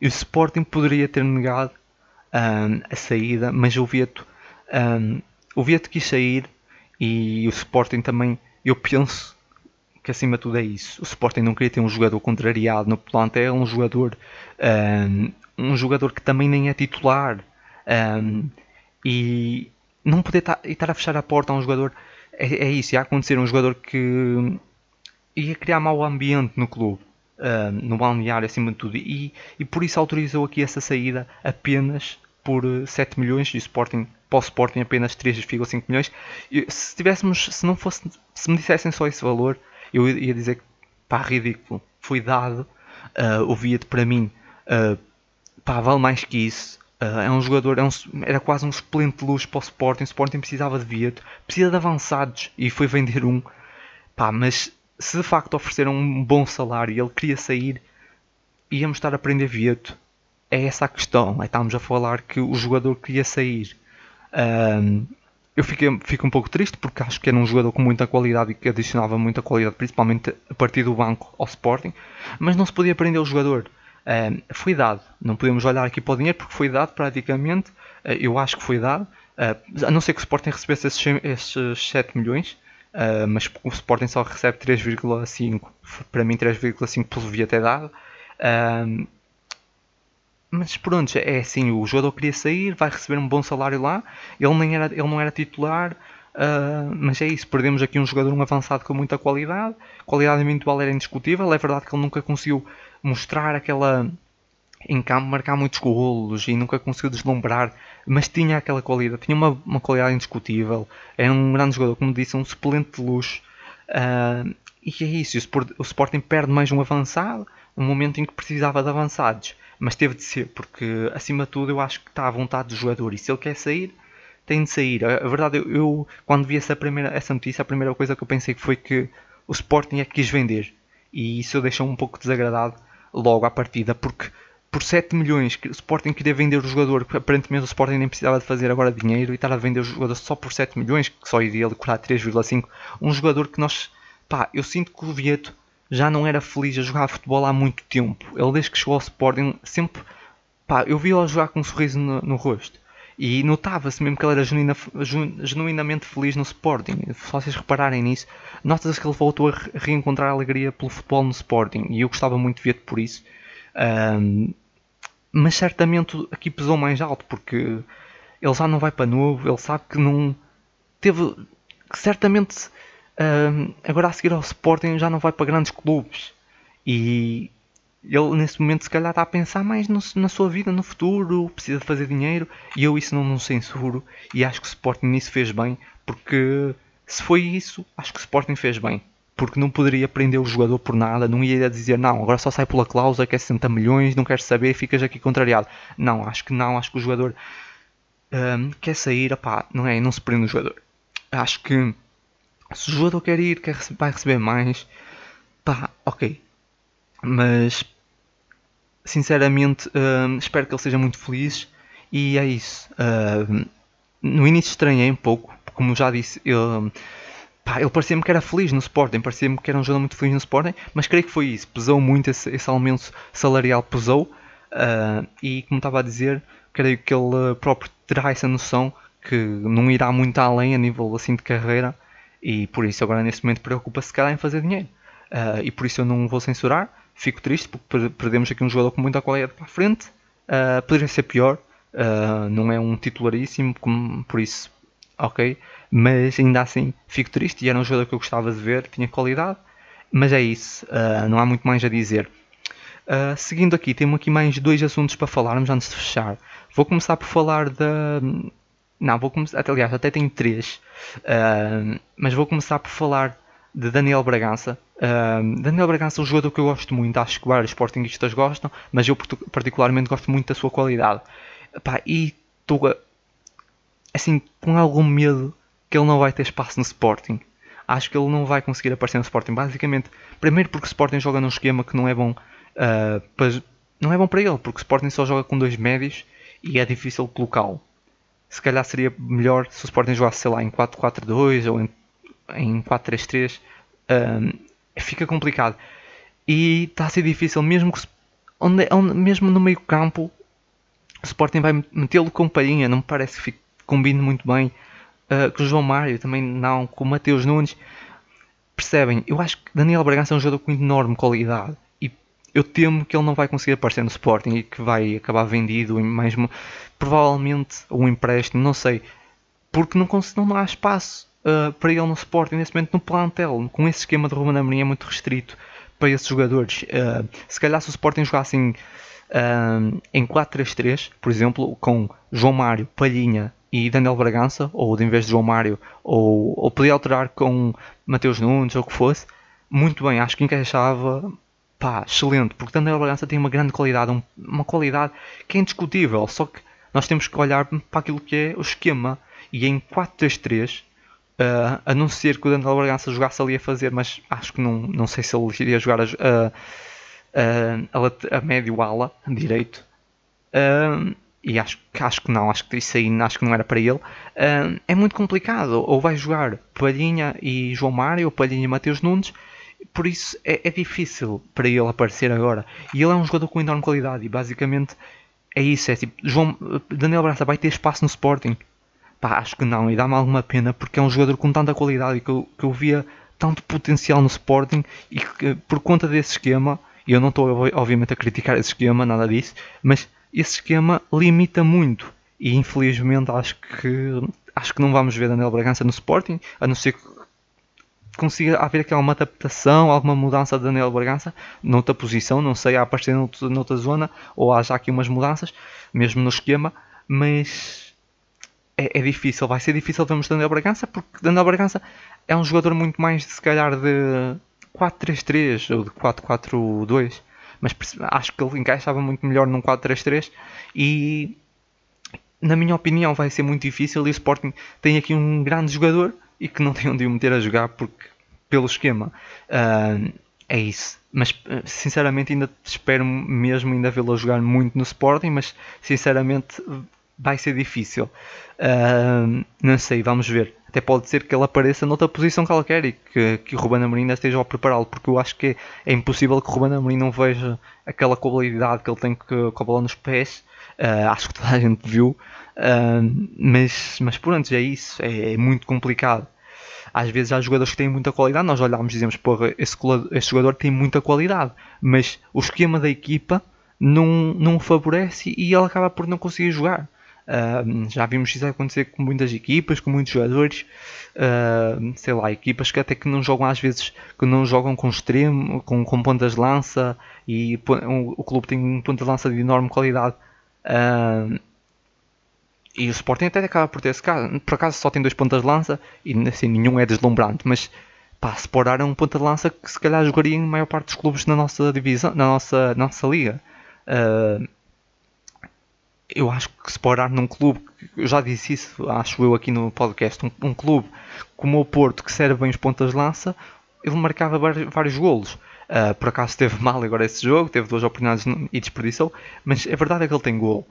E o Sporting poderia ter negado um, a saída, mas o Vieto, um, o Vieto quis sair e o Sporting também, eu penso que acima de tudo é isso. O Sporting não queria ter um jogador contrariado no plantel, um jogador um, um jogador que também nem é titular um, e não poder estar a fechar a porta a um jogador é, é isso, ia acontecer. Um jogador que ia criar mau ambiente no clube uh, no balneário acima de tudo. E, e por isso autorizou aqui essa saída apenas por 7 milhões e o Sporting para o Sporting apenas 3,5 milhões. E, se tivéssemos se não fosse se me dissessem só esse valor eu ia dizer que pá ridículo. Foi dado uh, o Viet para mim uh, pá, vale mais que isso Uh, é um jogador, é um, era quase um suplente de luz para o Sporting. O Sporting precisava de Vieto, precisa de avançados e foi vender um. Pá, mas se de facto ofereceram um bom salário e ele queria sair, íamos estar a prender Vieto. É essa a questão. É, estamos a falar que o jogador queria sair. Uh, eu fiquei, fico um pouco triste porque acho que era um jogador com muita qualidade e que adicionava muita qualidade, principalmente a partir do banco ao Sporting, mas não se podia prender o jogador. Foi dado. Não podemos olhar aqui para o dinheiro porque foi dado praticamente. Uh, eu acho que foi dado. Uh, a não ser que o Sporting recebesse esses, esses 7 milhões. mas o Sporting só recebe 3,5. Para mim 3,5 devia ter dado. mas pronto, é assim, o jogador queria sair, vai receber um bom salário lá. Ele, nem era, ele não era titular. Uh, mas é isso, perdemos aqui um jogador um avançado com muita qualidade. Qualidade individual era indiscutível. É verdade que ele nunca conseguiu mostrar aquela em campo, marcar muitos golos e nunca conseguiu deslumbrar, mas tinha aquela qualidade, tinha uma, uma qualidade indiscutível. Era um grande jogador, como disse, um suplente de luxo. Uh, e é isso, o Sporting perde mais um avançado, no momento em que precisava de avançados. Mas teve de ser, porque acima de tudo eu acho que está à vontade do jogador e se ele quer sair, tem de sair. A, a verdade, eu, eu, quando vi essa, primeira, essa notícia, a primeira coisa que eu pensei foi que o Sporting é que quis vender. E isso deixou-me um pouco desagradado logo à partida, porque por 7 milhões que o Sporting queria vender o jogador, que aparentemente o Sporting nem precisava de fazer agora dinheiro e estar a vender o jogador só por 7 milhões, que só iria lucrar 3,5, um jogador que nós, pá, eu sinto que o Vieto já não era feliz a jogar futebol há muito tempo. Ele desde que chegou ao Sporting sempre, pá, eu vi-o jogar com um sorriso no, no rosto. E notava-se mesmo que ele era genuína, genuinamente feliz no Sporting. Se vocês repararem nisso, nota-se que ele voltou a reencontrar a alegria pelo futebol no Sporting. E eu gostava muito de ver por isso. Um, mas certamente aqui pesou mais alto, porque ele já não vai para novo, ele sabe que não teve. Que certamente um, agora a seguir ao Sporting já não vai para grandes clubes. E ele nesse momento se calhar está a pensar mais no, na sua vida, no futuro, precisa de fazer dinheiro e eu isso não, não censuro e acho que o Sporting nisso fez bem porque se foi isso, acho que o Sporting fez bem. Porque não poderia prender o jogador por nada, não ia dizer não, agora só sai pela cláusula, quer 60 milhões, não queres saber, ficas aqui contrariado. Não, acho que não, acho que o jogador um, quer sair, opá, não é, não se prende o jogador. Acho que se o jogador quer ir, quer, vai receber mais, pá, ok. Mas sinceramente, uh, espero que ele seja muito feliz. E é isso. Uh, no início estranhei um pouco, como já disse, pá, ele parecia-me que era feliz no Sporting, parecia-me que era um jogador muito feliz no Sporting, mas creio que foi isso. Pesou muito esse, esse aumento salarial, pesou. Uh, e como estava a dizer, creio que ele próprio terá essa noção que não irá muito além a nível assim de carreira e por isso agora neste momento preocupa-se calhar em fazer dinheiro. Uh, e por isso eu não vou censurar fico triste porque perdemos aqui um jogador com muita qualidade para a frente. Uh, poderia ser pior, uh, não é um titularíssimo, como, por isso, ok. Mas ainda assim fico triste e era um jogador que eu gostava de ver, tinha qualidade. Mas é isso, uh, não há muito mais a dizer. seguindo aqui, temos aqui mais dois assuntos para falarmos antes de fechar. Vou começar por falar da. Não, vou começar. Aliás, até tenho três. mas vou começar por falar de Daniel Bragança. Uh, Daniel Bragança é um jogador que eu gosto muito, acho que vários sportingistas gostam, mas eu particularmente gosto muito da sua qualidade. Epá, e estou assim com algum medo que ele não vai ter espaço no Sporting. Acho que ele não vai conseguir aparecer no Sporting. Basicamente, primeiro porque o Sporting joga num esquema que não é bom, uh, para, não é bom para ele, porque o Sporting só joga com dois médios e é difícil colocá-lo. Se calhar seria melhor se o Sporting jogasse, sei lá, em 4-4-2 ou em em 4-3-3 um, fica complicado. E está a ser difícil, mesmo, que, onde, onde, mesmo no meio campo, o Sporting vai metê-lo com palhinha, não me parece que fique, combine muito bem. Uh, com o João Mário também não, com o Mateus Nunes. Percebem? Eu acho que Daniel Bragança é um jogador com enorme qualidade. E eu temo que ele não vai conseguir aparecer no Sporting e que vai acabar vendido, mesmo provavelmente um empréstimo, não sei, porque não, não há espaço uh, para ele no Sporting nesse momento no plantel. Com esse esquema de Ruben Amorim é muito restrito para esses jogadores. Uh, se calhar se o Sporting jogasse em, uh, em 4-3-3, por exemplo, com João Mário, Palhinha e Daniel Bragança, ou de em vez de João Mário, ou, ou podia alterar com Mateus Nunes ou o que fosse, muito bem, acho que encaixava pá, excelente, porque Daniel Bragança tem uma grande qualidade, um, uma qualidade que é indiscutível, só que nós temos que olhar para aquilo que é o esquema, e em 4-3-3, uh, a não ser que o Daniel Bragança jogasse ali a fazer, mas acho que não, não sei se ele iria jogar a, a, a, a médio ala, direito, uh, e acho, acho que não, acho que isso aí acho que não era para ele, uh, é muito complicado, ou vai jogar Palhinha e João Mário, ou Palhinha e Mateus Nunes, por isso é, é, difícil para ele aparecer agora. E ele é um jogador com enorme qualidade e basicamente é isso. É tipo, João, Daniel Braça vai ter espaço no Sporting? Pá, acho que não, e dá-me alguma pena porque é um jogador com tanta qualidade que eu, que eu via tanto potencial no Sporting e que por conta desse esquema, e eu não estou obviamente a criticar esse esquema, nada disso, mas esse esquema limita muito. E infelizmente acho que acho que não vamos ver Daniel Bragança no Sporting, a não ser que consiga haver aqui alguma adaptação, alguma mudança de Daniel Bragança noutra posição, não sei, a aparecer noutra, noutra zona, ou haja aqui umas mudanças, mesmo no esquema, mas é, é, difícil, vai ser difícil vermos Daniel Bragança, porque Daniel Bragança é um jogador muito mais, se calhar, de 4-3-3 ou de 4-4-2, mas acho que ele encaixava muito melhor num 4-3-3 e na minha opinião vai ser muito difícil. E o Sporting tem aqui um grande jogador e que não tem onde o meter a jogar porque pelo esquema uh, é isso. Mas sinceramente ainda espero mesmo ainda vê-lo jogar muito no Sporting, mas sinceramente vai ser difícil. Uh, não sei, vamos ver. Até pode ser que ele apareça noutra posição qualquer e que, que o Ruben Amorim ainda esteja a prepará-lo, porque eu acho que é, impossível que o Ruben Amorim não veja aquela qualidade que ele tem com a bola nos pés. Uh, acho que toda a gente viu. Uh, mas, mas pronto, é isso. É, é muito complicado às vezes há jogadores que têm muita qualidade, nós olhamos e dizemos, porra, esse, esse jogador tem muita qualidade, mas o esquema da equipa não, não o favorece e ele acaba por não conseguir jogar. Uh, já vimos isso acontecer com muitas equipas, com muitos jogadores, uh, sei lá, equipas que até que não jogam às vezes, que não jogam com extremo, com, com pontas de lança e o, clube tem um ponta de lança de enorme qualidade. Uh, e o Sporting até acaba por ter esse caso. Por acaso só tem dois pontas de lança e assim, nenhum é deslumbrante. Mas pá, Sporar é um ponta de lança que se calhar jogaria em maior parte dos clubes na nossa divisão, na nossa, na nossa liga. Uh, eu acho que Sporar num clube, eu já disse isso, acho eu aqui no podcast, um, um clube como o Porto que serve bem os pontas de lança, ele marcava vários, golos. Uh, por acaso esteve mal agora esse jogo, teve duas oportunidades e desperdiçou, mas a verdade é que ele tem gol.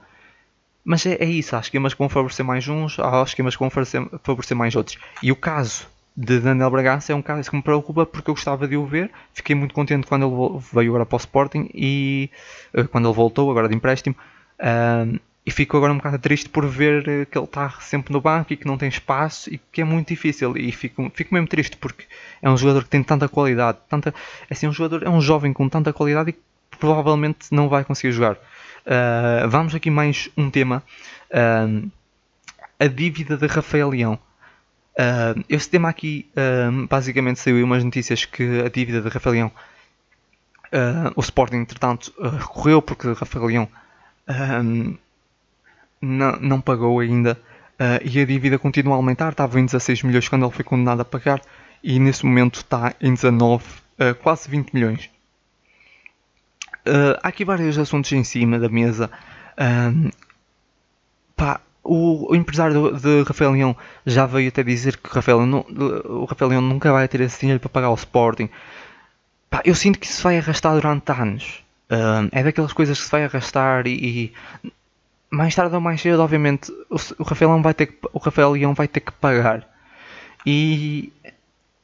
Mas é, é isso, há esquemas que vão favorecer mais uns, há esquemas que vão favorecer, favorecer mais outros. E o caso de Daniel Bragança é um caso que me preocupa porque eu gostava de o ver. Fiquei muito contente quando ele veio agora para o Sporting e uh, quando ele voltou, agora de empréstimo. Uh, e fico agora um bocado triste por ver que ele está sempre no banco e que não tem espaço e que é muito difícil. E fico, fico mesmo triste porque é um jogador que tem tanta qualidade, tanta, é assim, um jogador, é um jovem com tanta qualidade e que provavelmente não vai conseguir jogar. Uh, vamos aqui mais um tema. Uh, a dívida de Rafael Leão. Uh, esse tema aqui basicamente saiu umas notícias que a dívida de Rafael Leão o Sporting entretanto recorreu porque Rafael Leão não, não pagou ainda e a dívida continua a aumentar. Estava em 16 milhões quando ele foi condenado a pagar e nesse momento está em 19, quase 20 milhões. Uh, há aqui vários assuntos em cima da mesa. Um, pá, o, o, empresário de Rafael Leão já veio até dizer que Rafael, não, o Rafael Leão nunca vai ter esse dinheiro para pagar o Sporting. Pá, eu sinto que isso vai arrastar durante anos. Um, é daquelas coisas que se vai arrastar e, e mais tarde ou mais cedo, obviamente, o, o, Rafael vai ter que, o Rafael Leão vai ter que pagar. E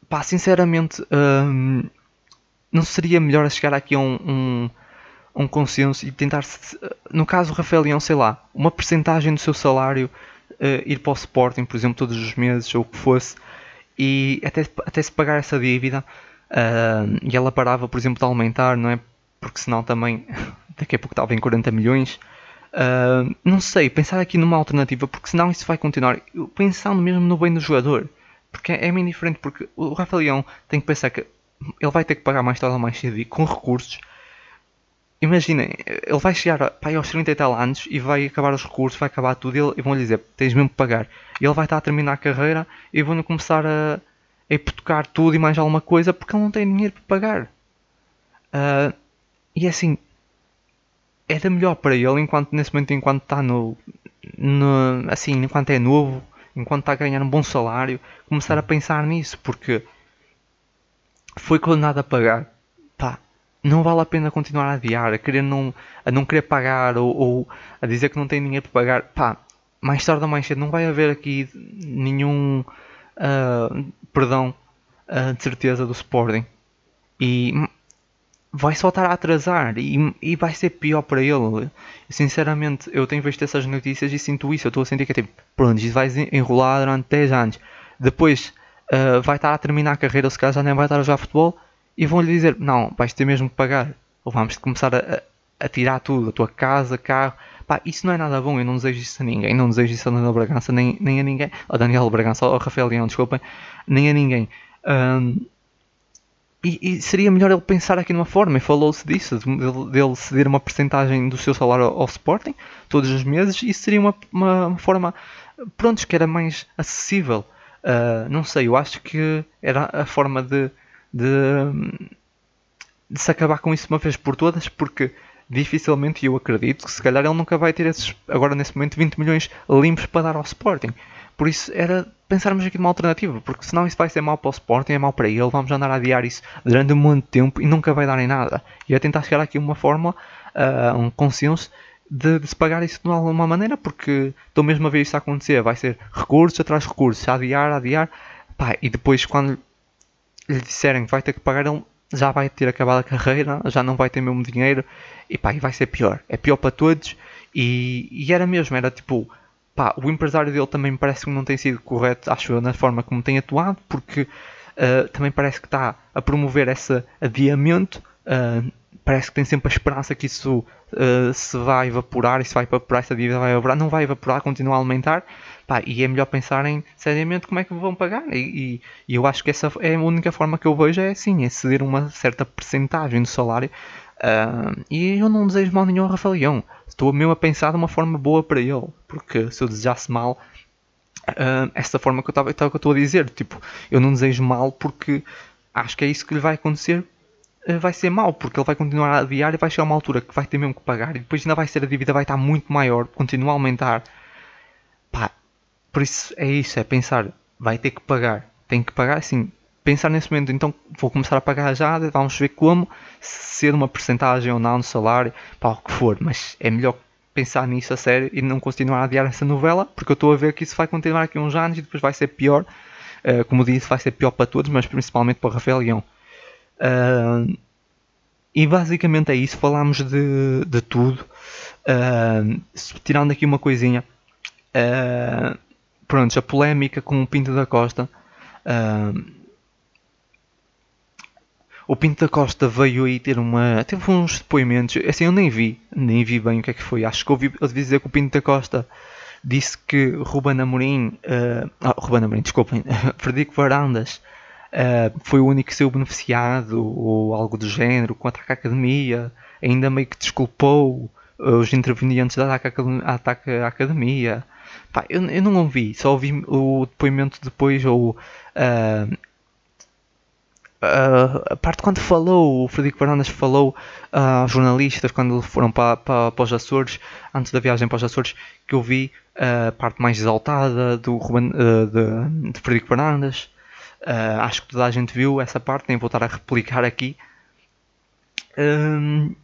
pá, sinceramente, não seria melhor chegar aqui a um, um um consenso e tentar, no caso Rafael Leão, sei lá, uma percentagem do seu salário uh, ir para o Sporting, por exemplo, todos os meses ou o que fosse, e até, até se pagar essa dívida uh, e ela parava, por exemplo, de aumentar, não é? Porque senão também daqui a pouco estava em 40 milhões. Uh, não sei, pensar aqui numa alternativa, porque senão isso vai continuar. Pensando mesmo no bem do jogador, porque é, é bem diferente. Porque o Rafael Leão tem que pensar que ele vai ter que pagar mais tarde ou mais cedo e com recursos. Imaginem, ele vai chegar para aos 30 e tal anos e vai acabar os recursos, vai acabar tudo e vão lhe dizer: tens mesmo que pagar. E ele vai estar a terminar a carreira e vão-lhe começar a, a hipotecar tudo e mais alguma coisa porque ele não tem dinheiro para pagar. Uh, e assim, era melhor para ele enquanto nesse momento enquanto está no, no, assim enquanto é novo enquanto está a ganhar um bom salário começar a pensar nisso porque foi condenado a pagar. Pá não vale a pena continuar a adiar a querer não a não querer pagar ou, ou a dizer que não tem dinheiro para pagar. Pá mais tarde ou mais cedo não vai haver aqui nenhum uh, perdão uh, de certeza do Sporting. E vai só estar a atrasar e, e vai ser pior para ele. Sinceramente, eu tenho visto essas notícias e sinto isso. Eu estou a sentir que é tipo, pronto, isto vai enrolar durante 10 anos. Depois uh, vai estar a terminar a carreira, se calhar já nem vai estar a jogar futebol e vão-lhe dizer: Não, vais ter mesmo que pagar. Ou vamos começar a, a, tirar tudo, a tua casa, carro. Pá, isso não é nada bom. Eu não desejo isso a ninguém. Não desejo isso a Daniel Bragança, nem, nem a ninguém. A Daniel Bragança, ou Rafael Leão, desculpem, nem a ninguém. Um, e, e, seria melhor ele pensar aqui numa forma, e falou-se disso, dele, dele ceder uma porcentagem do seu salário ao, ao Sporting todos os meses, e seria uma, uma, uma forma, pronto, que era mais acessível. Uh, não sei, eu acho que era a forma de, de, de, se acabar com isso uma vez por todas, porque dificilmente, e eu acredito, que se calhar ele nunca vai ter esses, agora nesse momento, 20 milhões limpos para dar ao Sporting. Por isso era pensarmos aqui numa alternativa, porque senão isso vai ser mau para o Sporting, é mau para ele, vamos andar a adiar isso durante muito tempo e nunca vai dar em nada. E é tentar chegar aqui a uma forma, uh, um consenso de, de, se pagar isso de alguma maneira, porque estou mesmo a ver isso acontecer. Vai ser recursos atrás de recursos, adiar, adiar, pá, e depois quando lhe disserem que vai ter que pagar, ele já vai ter acabado a carreira, já não vai ter mesmo dinheiro, e pá, e vai ser pior. É pior para todos, e, e era mesmo, era tipo pá, o empresário dele também parece que não tem sido correto, acho eu, na forma como tem atuado, porque uh, também parece que está a promover esse adiamento. Uh, parece que tem sempre a esperança que isso uh, se vai evaporar, e se vai evaporar, essa dívida vai evaporar, não vai evaporar, continua a aumentar. Pá, e é melhor pensarem seriamente como é que vão pagar. E, e, e, eu acho que essa é a única forma que eu vejo é assim, é ceder uma certa percentagem do salário. Uh, e eu não desejo mal nenhum ao Rafael estou mesmo a pensar de uma forma boa para ele, porque se eu desejasse mal, uh, essa forma que eu estou a dizer, tipo, eu não desejo mal porque acho que é isso que lhe vai acontecer, uh, vai ser mal, porque ele vai continuar a adiar e vai chegar a uma altura que vai ter mesmo que pagar e depois ainda vai ser a dívida vai estar muito maior, continua a aumentar. Pá, por isso é isso, é pensar, vai ter que pagar, tem que pagar assim, pensar nesse momento, então vou começar a pagar já, vamos ver como, ser uma porcentagem ou não no salário, para o que for, mas é melhor pensar nisso a sério e não continuar a adiar essa novela, porque eu estou a ver que isso vai continuar aqui uns anos e depois vai ser pior, uh, como disse, vai ser pior para todos, mas principalmente para Rafael Leão. Uh, e basicamente é isso, falámos de, de tudo, uh, tirando aqui uma coisinha, pronto, a polémica com o Pinto da Costa, Uh, o Pinto da Costa veio aí ter uma. teve uns depoimentos. Assim, eu nem vi, nem vi bem o que é que foi. Acho que ouvi, ouvi dizer que o Pinto da Costa disse que Ruben Amorim. Uh, ah, Ruben Amorim, desculpem. Frederico Varandas uh, foi o único que saiu beneficiado, ou algo do género, ataque à academia. Ainda meio que desculpou os intervenientes da ataque à academia. Pá, eu, eu não ouvi, só ouvi o depoimento depois, ou. Uh, Uh, a parte quando falou, o Frederico Varandas falou uh, aos jornalistas quando foram para, para, para os Açores, antes da viagem para os Açores, que eu vi uh, a parte mais exaltada do Ruben, de, de Frederico Varandas. acho que toda a gente viu essa parte, nem vou estar a replicar aqui. Um,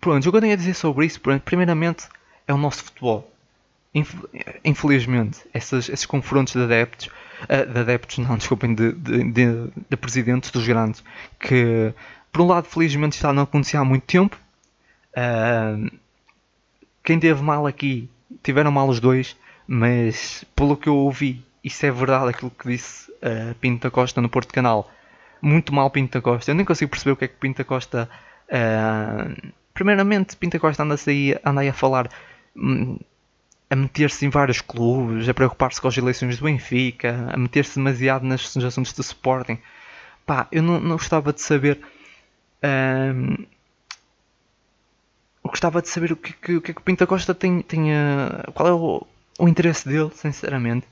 pronto, o que eu tenho a dizer sobre isso, primeiramente, é o nosso futebol. Infelizmente, esses, esses confrontos de adeptos uh, de adeptos, não, desculpem, de, de, de, de, presidentes dos grandes, que por um lado felizmente está a não acontecer há muito tempo. Uh, quem teve mal aqui tiveram mal os dois, mas pelo que eu ouvi, isso é verdade aquilo que disse uh, Pinto da Costa no Porto Canal. Muito mal Pinto da Costa. Eu nem consigo perceber o que é que Pinto da Costa Uh, primeiramente, Pinta Costa anda anda aí a falar, hum, a meter-se em vários clubes, a preocupar-se com as eleições do Benfica, a meter-se demasiado nas, nos assuntos do Sporting. Pá, eu não, não gostava de saber. Eu gostava de saber o que, que, o que é que o Pinta Costa tem, tem qual é o, o interesse dele, sinceramente.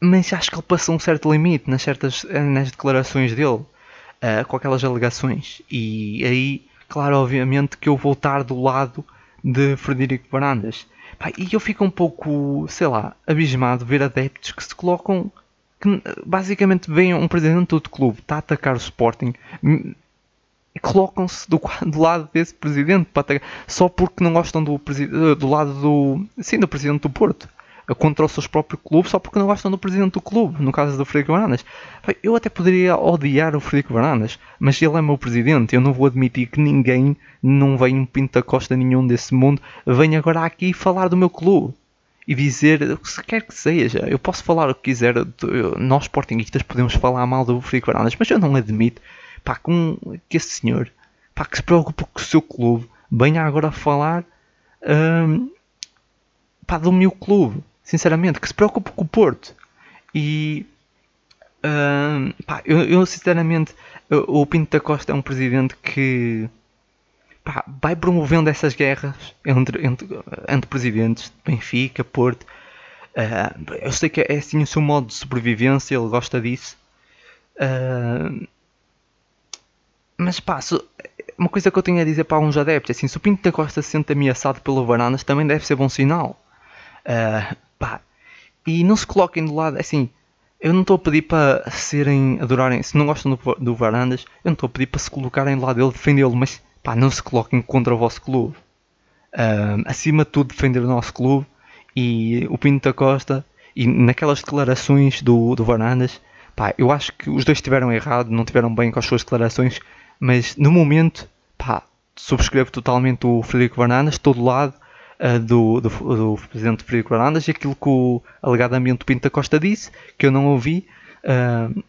Mas acho que ele passou um certo limite nas, certas, nas declarações dele, uh, com aquelas alegações. E aí, claro, obviamente que eu vou estar do lado de Frederico Varandas. Pá, e eu fico um pouco, sei lá, abismado ver adeptos que se colocam. que basicamente veem um presidente do clube está a atacar o Sporting colocam-se do, do, lado desse presidente para só porque não gostam do, do lado do sim do presidente do Porto contra o seu próprio clube só porque não gostam do presidente do clube, no caso do Frederico Baranas. Eu até poderia odiar o Frederico Baranas, mas ele é meu presidente. Eu não vou admitir que ninguém, não venha um pinta costa nenhum desse mundo, venha agora aqui falar do meu clube e dizer o que quer que seja. Eu posso falar o que quiser, nós sportingistas podemos falar mal do Frederico Baranas, mas eu não admito pá, com, que esse senhor pá, que se preocupa com o seu clube venha agora falar hum, pá, do meu clube sinceramente, que se preocupe com o Porto. E uh, pá, eu, eu, sinceramente, o Pinto da Costa é um presidente que pá, vai promovendo essas guerras entre, entre, entre presidentes de Benfica, Porto. Uh, eu sei que é assim o seu modo de sobrevivência, ele gosta disso. Uh, mas pá, uma coisa que eu tenho a dizer para alguns adeptos, assim, se o Pinto da Costa se sente ameaçado pelo Varanas, também deve ser bom sinal. Uh, pá, e não se coloquem do lado, assim, eu não estou a pedir para serem, adorarem, se não gostam do, do Varandas, eu não estou a pedir para se colocarem do lado dele, defendê-lo, mas pá, não se coloquem contra o vosso clube. Uh, acima de tudo, defender o nosso clube e o Pinto da Costa e naquelas declarações do, do Varandas, pá, eu acho que os dois estiveram errado, não tiveram bem com as suas declarações, mas no momento, pá, subscrevo totalmente o Frederico Varandas, estou do lado uh, do, do, do, presidente Frederico e aquilo que o alegadamente Pinto da Costa disse, que eu não ouvi. Uh,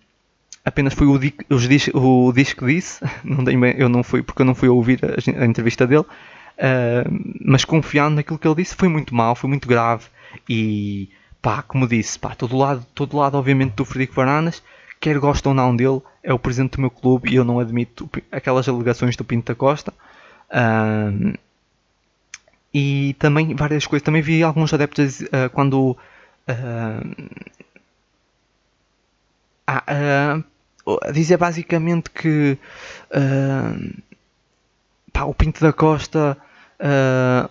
apenas foi o, o, o disco disse, não eu não fui porque eu não fui ouvir a, a entrevista dele, uh, mas confiando naquilo que ele disse, foi muito mal, foi muito grave e pá, como disse, pá, todo lado, todo lado obviamente do Frederico Varandas, quer gosta ou não dele, é o presidente do meu clube e eu não admito aquelas alegações do Pinto da Costa. Uh, e também várias coisas. Também vi alguns adeptos uh, quando. Uh, ah, uh, dizer basicamente que pá, o Pinto da Costa,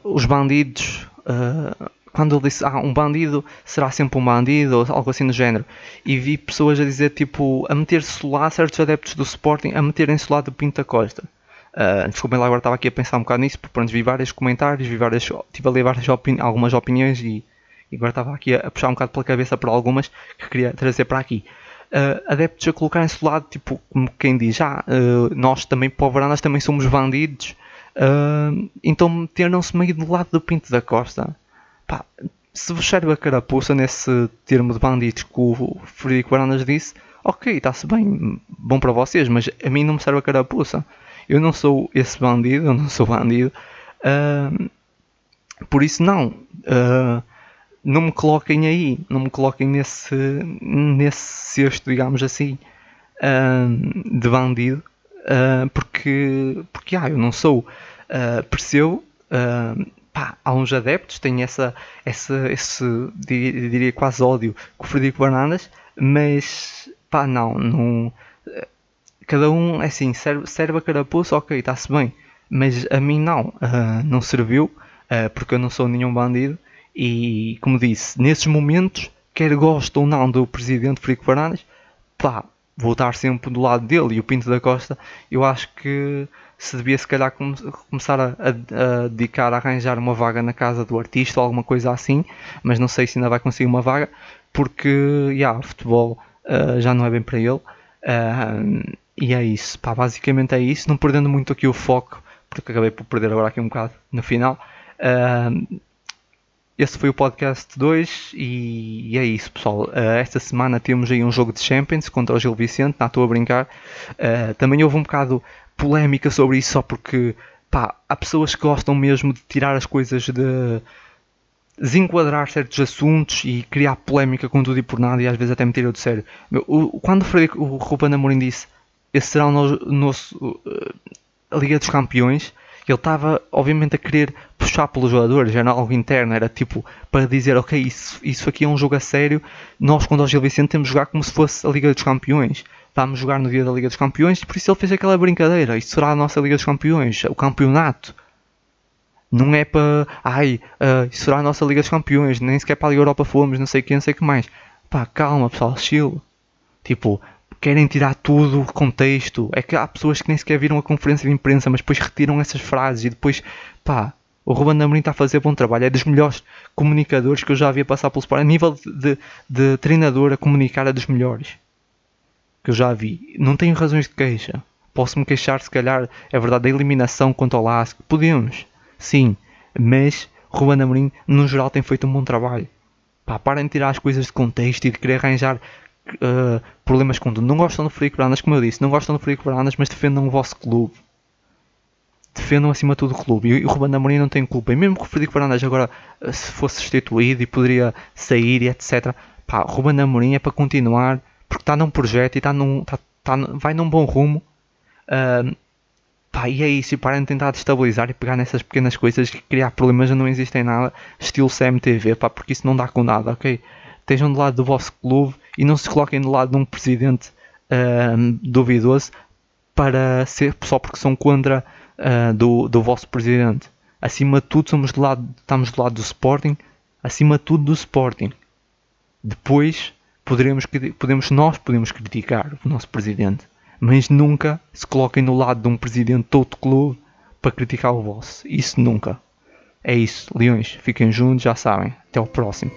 os bandidos, quando ele disse ah, um bandido será sempre um bandido ou algo assim do género, e vi pessoas a dizer tipo a meter-se lá, certos adeptos do Sporting, a meterem-se lá do Pinto da Costa. Uh, desculpem lá, agora estava aqui a pensar um bocado nisso, porque pronto, vi vários comentários, vi várias, tive a ler várias opini algumas opiniões e, e, agora estava aqui a, puxar um bocado pela cabeça por algumas que queria trazer para aqui. Uh, adeptos a colocarem-se do lado, tipo, como quem diz, ah, uh, nós também, poveranas, também somos bandidos, uh, então meteram-se meio do lado do Pinto da Costa. Pá, se vos serve a carapuça nesse termo de bandidos que o Frederico Baranas disse, ok, está-se bem, bom para vocês, mas a mim não me serve a carapuça. Eu não sou esse bandido, eu não sou bandido. Uh, por isso, não. Uh, não me coloquem aí. Não me coloquem nesse, nesse cesto, digamos assim, uh, de bandido. porque, porque ah, eu não sou. percebo. Pá, há uns adeptos têm essa, essa, esse, diria quase ódio com o Frederico Bananas, mas pá, não, não cada um, é assim, serve, serve a carapuça, ok, está-se bem, mas a mim não, uh, não serviu, uh, porque eu não sou nenhum bandido, e como disse, nesses momentos, quer gosto ou não do presidente Frico Fernandes, pá, vou estar sempre do lado dele, e o Pinto da Costa, eu acho que se devia se calhar come, começar a, a, a, dedicar a arranjar uma vaga na casa do artista ou alguma coisa assim, mas não sei se ainda vai conseguir uma vaga, porque, já, yeah, futebol uh, já não é bem para ele. Uh, e é isso, pá, basicamente é isso, não perdendo muito aqui o foco, porque acabei por perder agora aqui um bocado no final. Uh, foi o podcast 2 e, é isso, pessoal. Uh, esta semana temos aí um jogo de Champions contra o Gil Vicente, não estou a brincar. Uh, também houve um bocado polémica sobre isso, só porque pá, há pessoas que gostam mesmo de tirar as coisas de desenquadrar certos assuntos e criar polémica com tudo e por nada e às vezes até me tiram de sério. Quando o, Frederico, o Ruben Amorim disse esse será o nosso, uh, a Liga dos Campeões, ele estava obviamente a querer puxar pelos jogadores, era algo interno, era tipo para dizer, ok, isso, isso aqui é um jogo a sério, nós quando o Gil Vicente temos de jogar como se fosse a Liga dos Campeões. Vamos jogar no dia da Liga dos Campeões por isso ele fez aquela brincadeira. Isso será a nossa Liga dos Campeões, o campeonato. Não é para, ai, uh, isso será a nossa Liga dos Campeões, nem sequer para a Liga Europa fomos, não sei o que, não sei o que mais. Pá, calma pessoal, chill. Tipo, querem tirar tudo o contexto. É que há pessoas que nem sequer viram a conferência de imprensa, mas depois retiram essas frases e depois, pá, o Ruben Amorim está a fazer bom trabalho. É dos melhores comunicadores que eu já havia passar pelo Sport. A nível de, de, de treinador a comunicar é dos melhores que eu já vi. Não tenho razões de queixa. Posso-me queixar, se calhar, é verdade, da eliminação contra o Lasco. Podemos, sim, mas Ruben Amorim, no geral, tem feito um bom trabalho. Pá, parem de tirar as coisas de contexto e de querer arranjar uh, problemas com. Não gostam do Frederico Brandas, como eu disse, não gostam do Frederico Brandas, mas defendam o vosso clube. Defendam acima de tudo o clube. E o Ruben Amorim não tem culpa. E mesmo que o Frederico Brandas agora uh, se fosse destituído e poderia sair e etc. Pá, o Ruben Amorim é para continuar porque está num projeto e está num, tá, tá, vai num bom rumo. Uh, pá, e é isso. E parem de tentar destabilizar e pegar nessas pequenas coisas que criar problemas não existem nada. Estilo CMTV, pá, porque isso não dá com nada, ok? Estejam do lado do vosso clube e não se coloquem do lado de um presidente uh, duvidoso para ser só porque são contra uh, do, do vosso presidente. Acima de tudo, somos do lado, estamos do lado do Sporting, acima de tudo do Sporting. Depois poderemos, podemos, nós podemos criticar o nosso presidente, mas nunca se coloquem no lado de um presidente de outro clube para criticar o vosso. Isso nunca. É isso, Leões, fiquem juntos, já sabem. Até o próximo.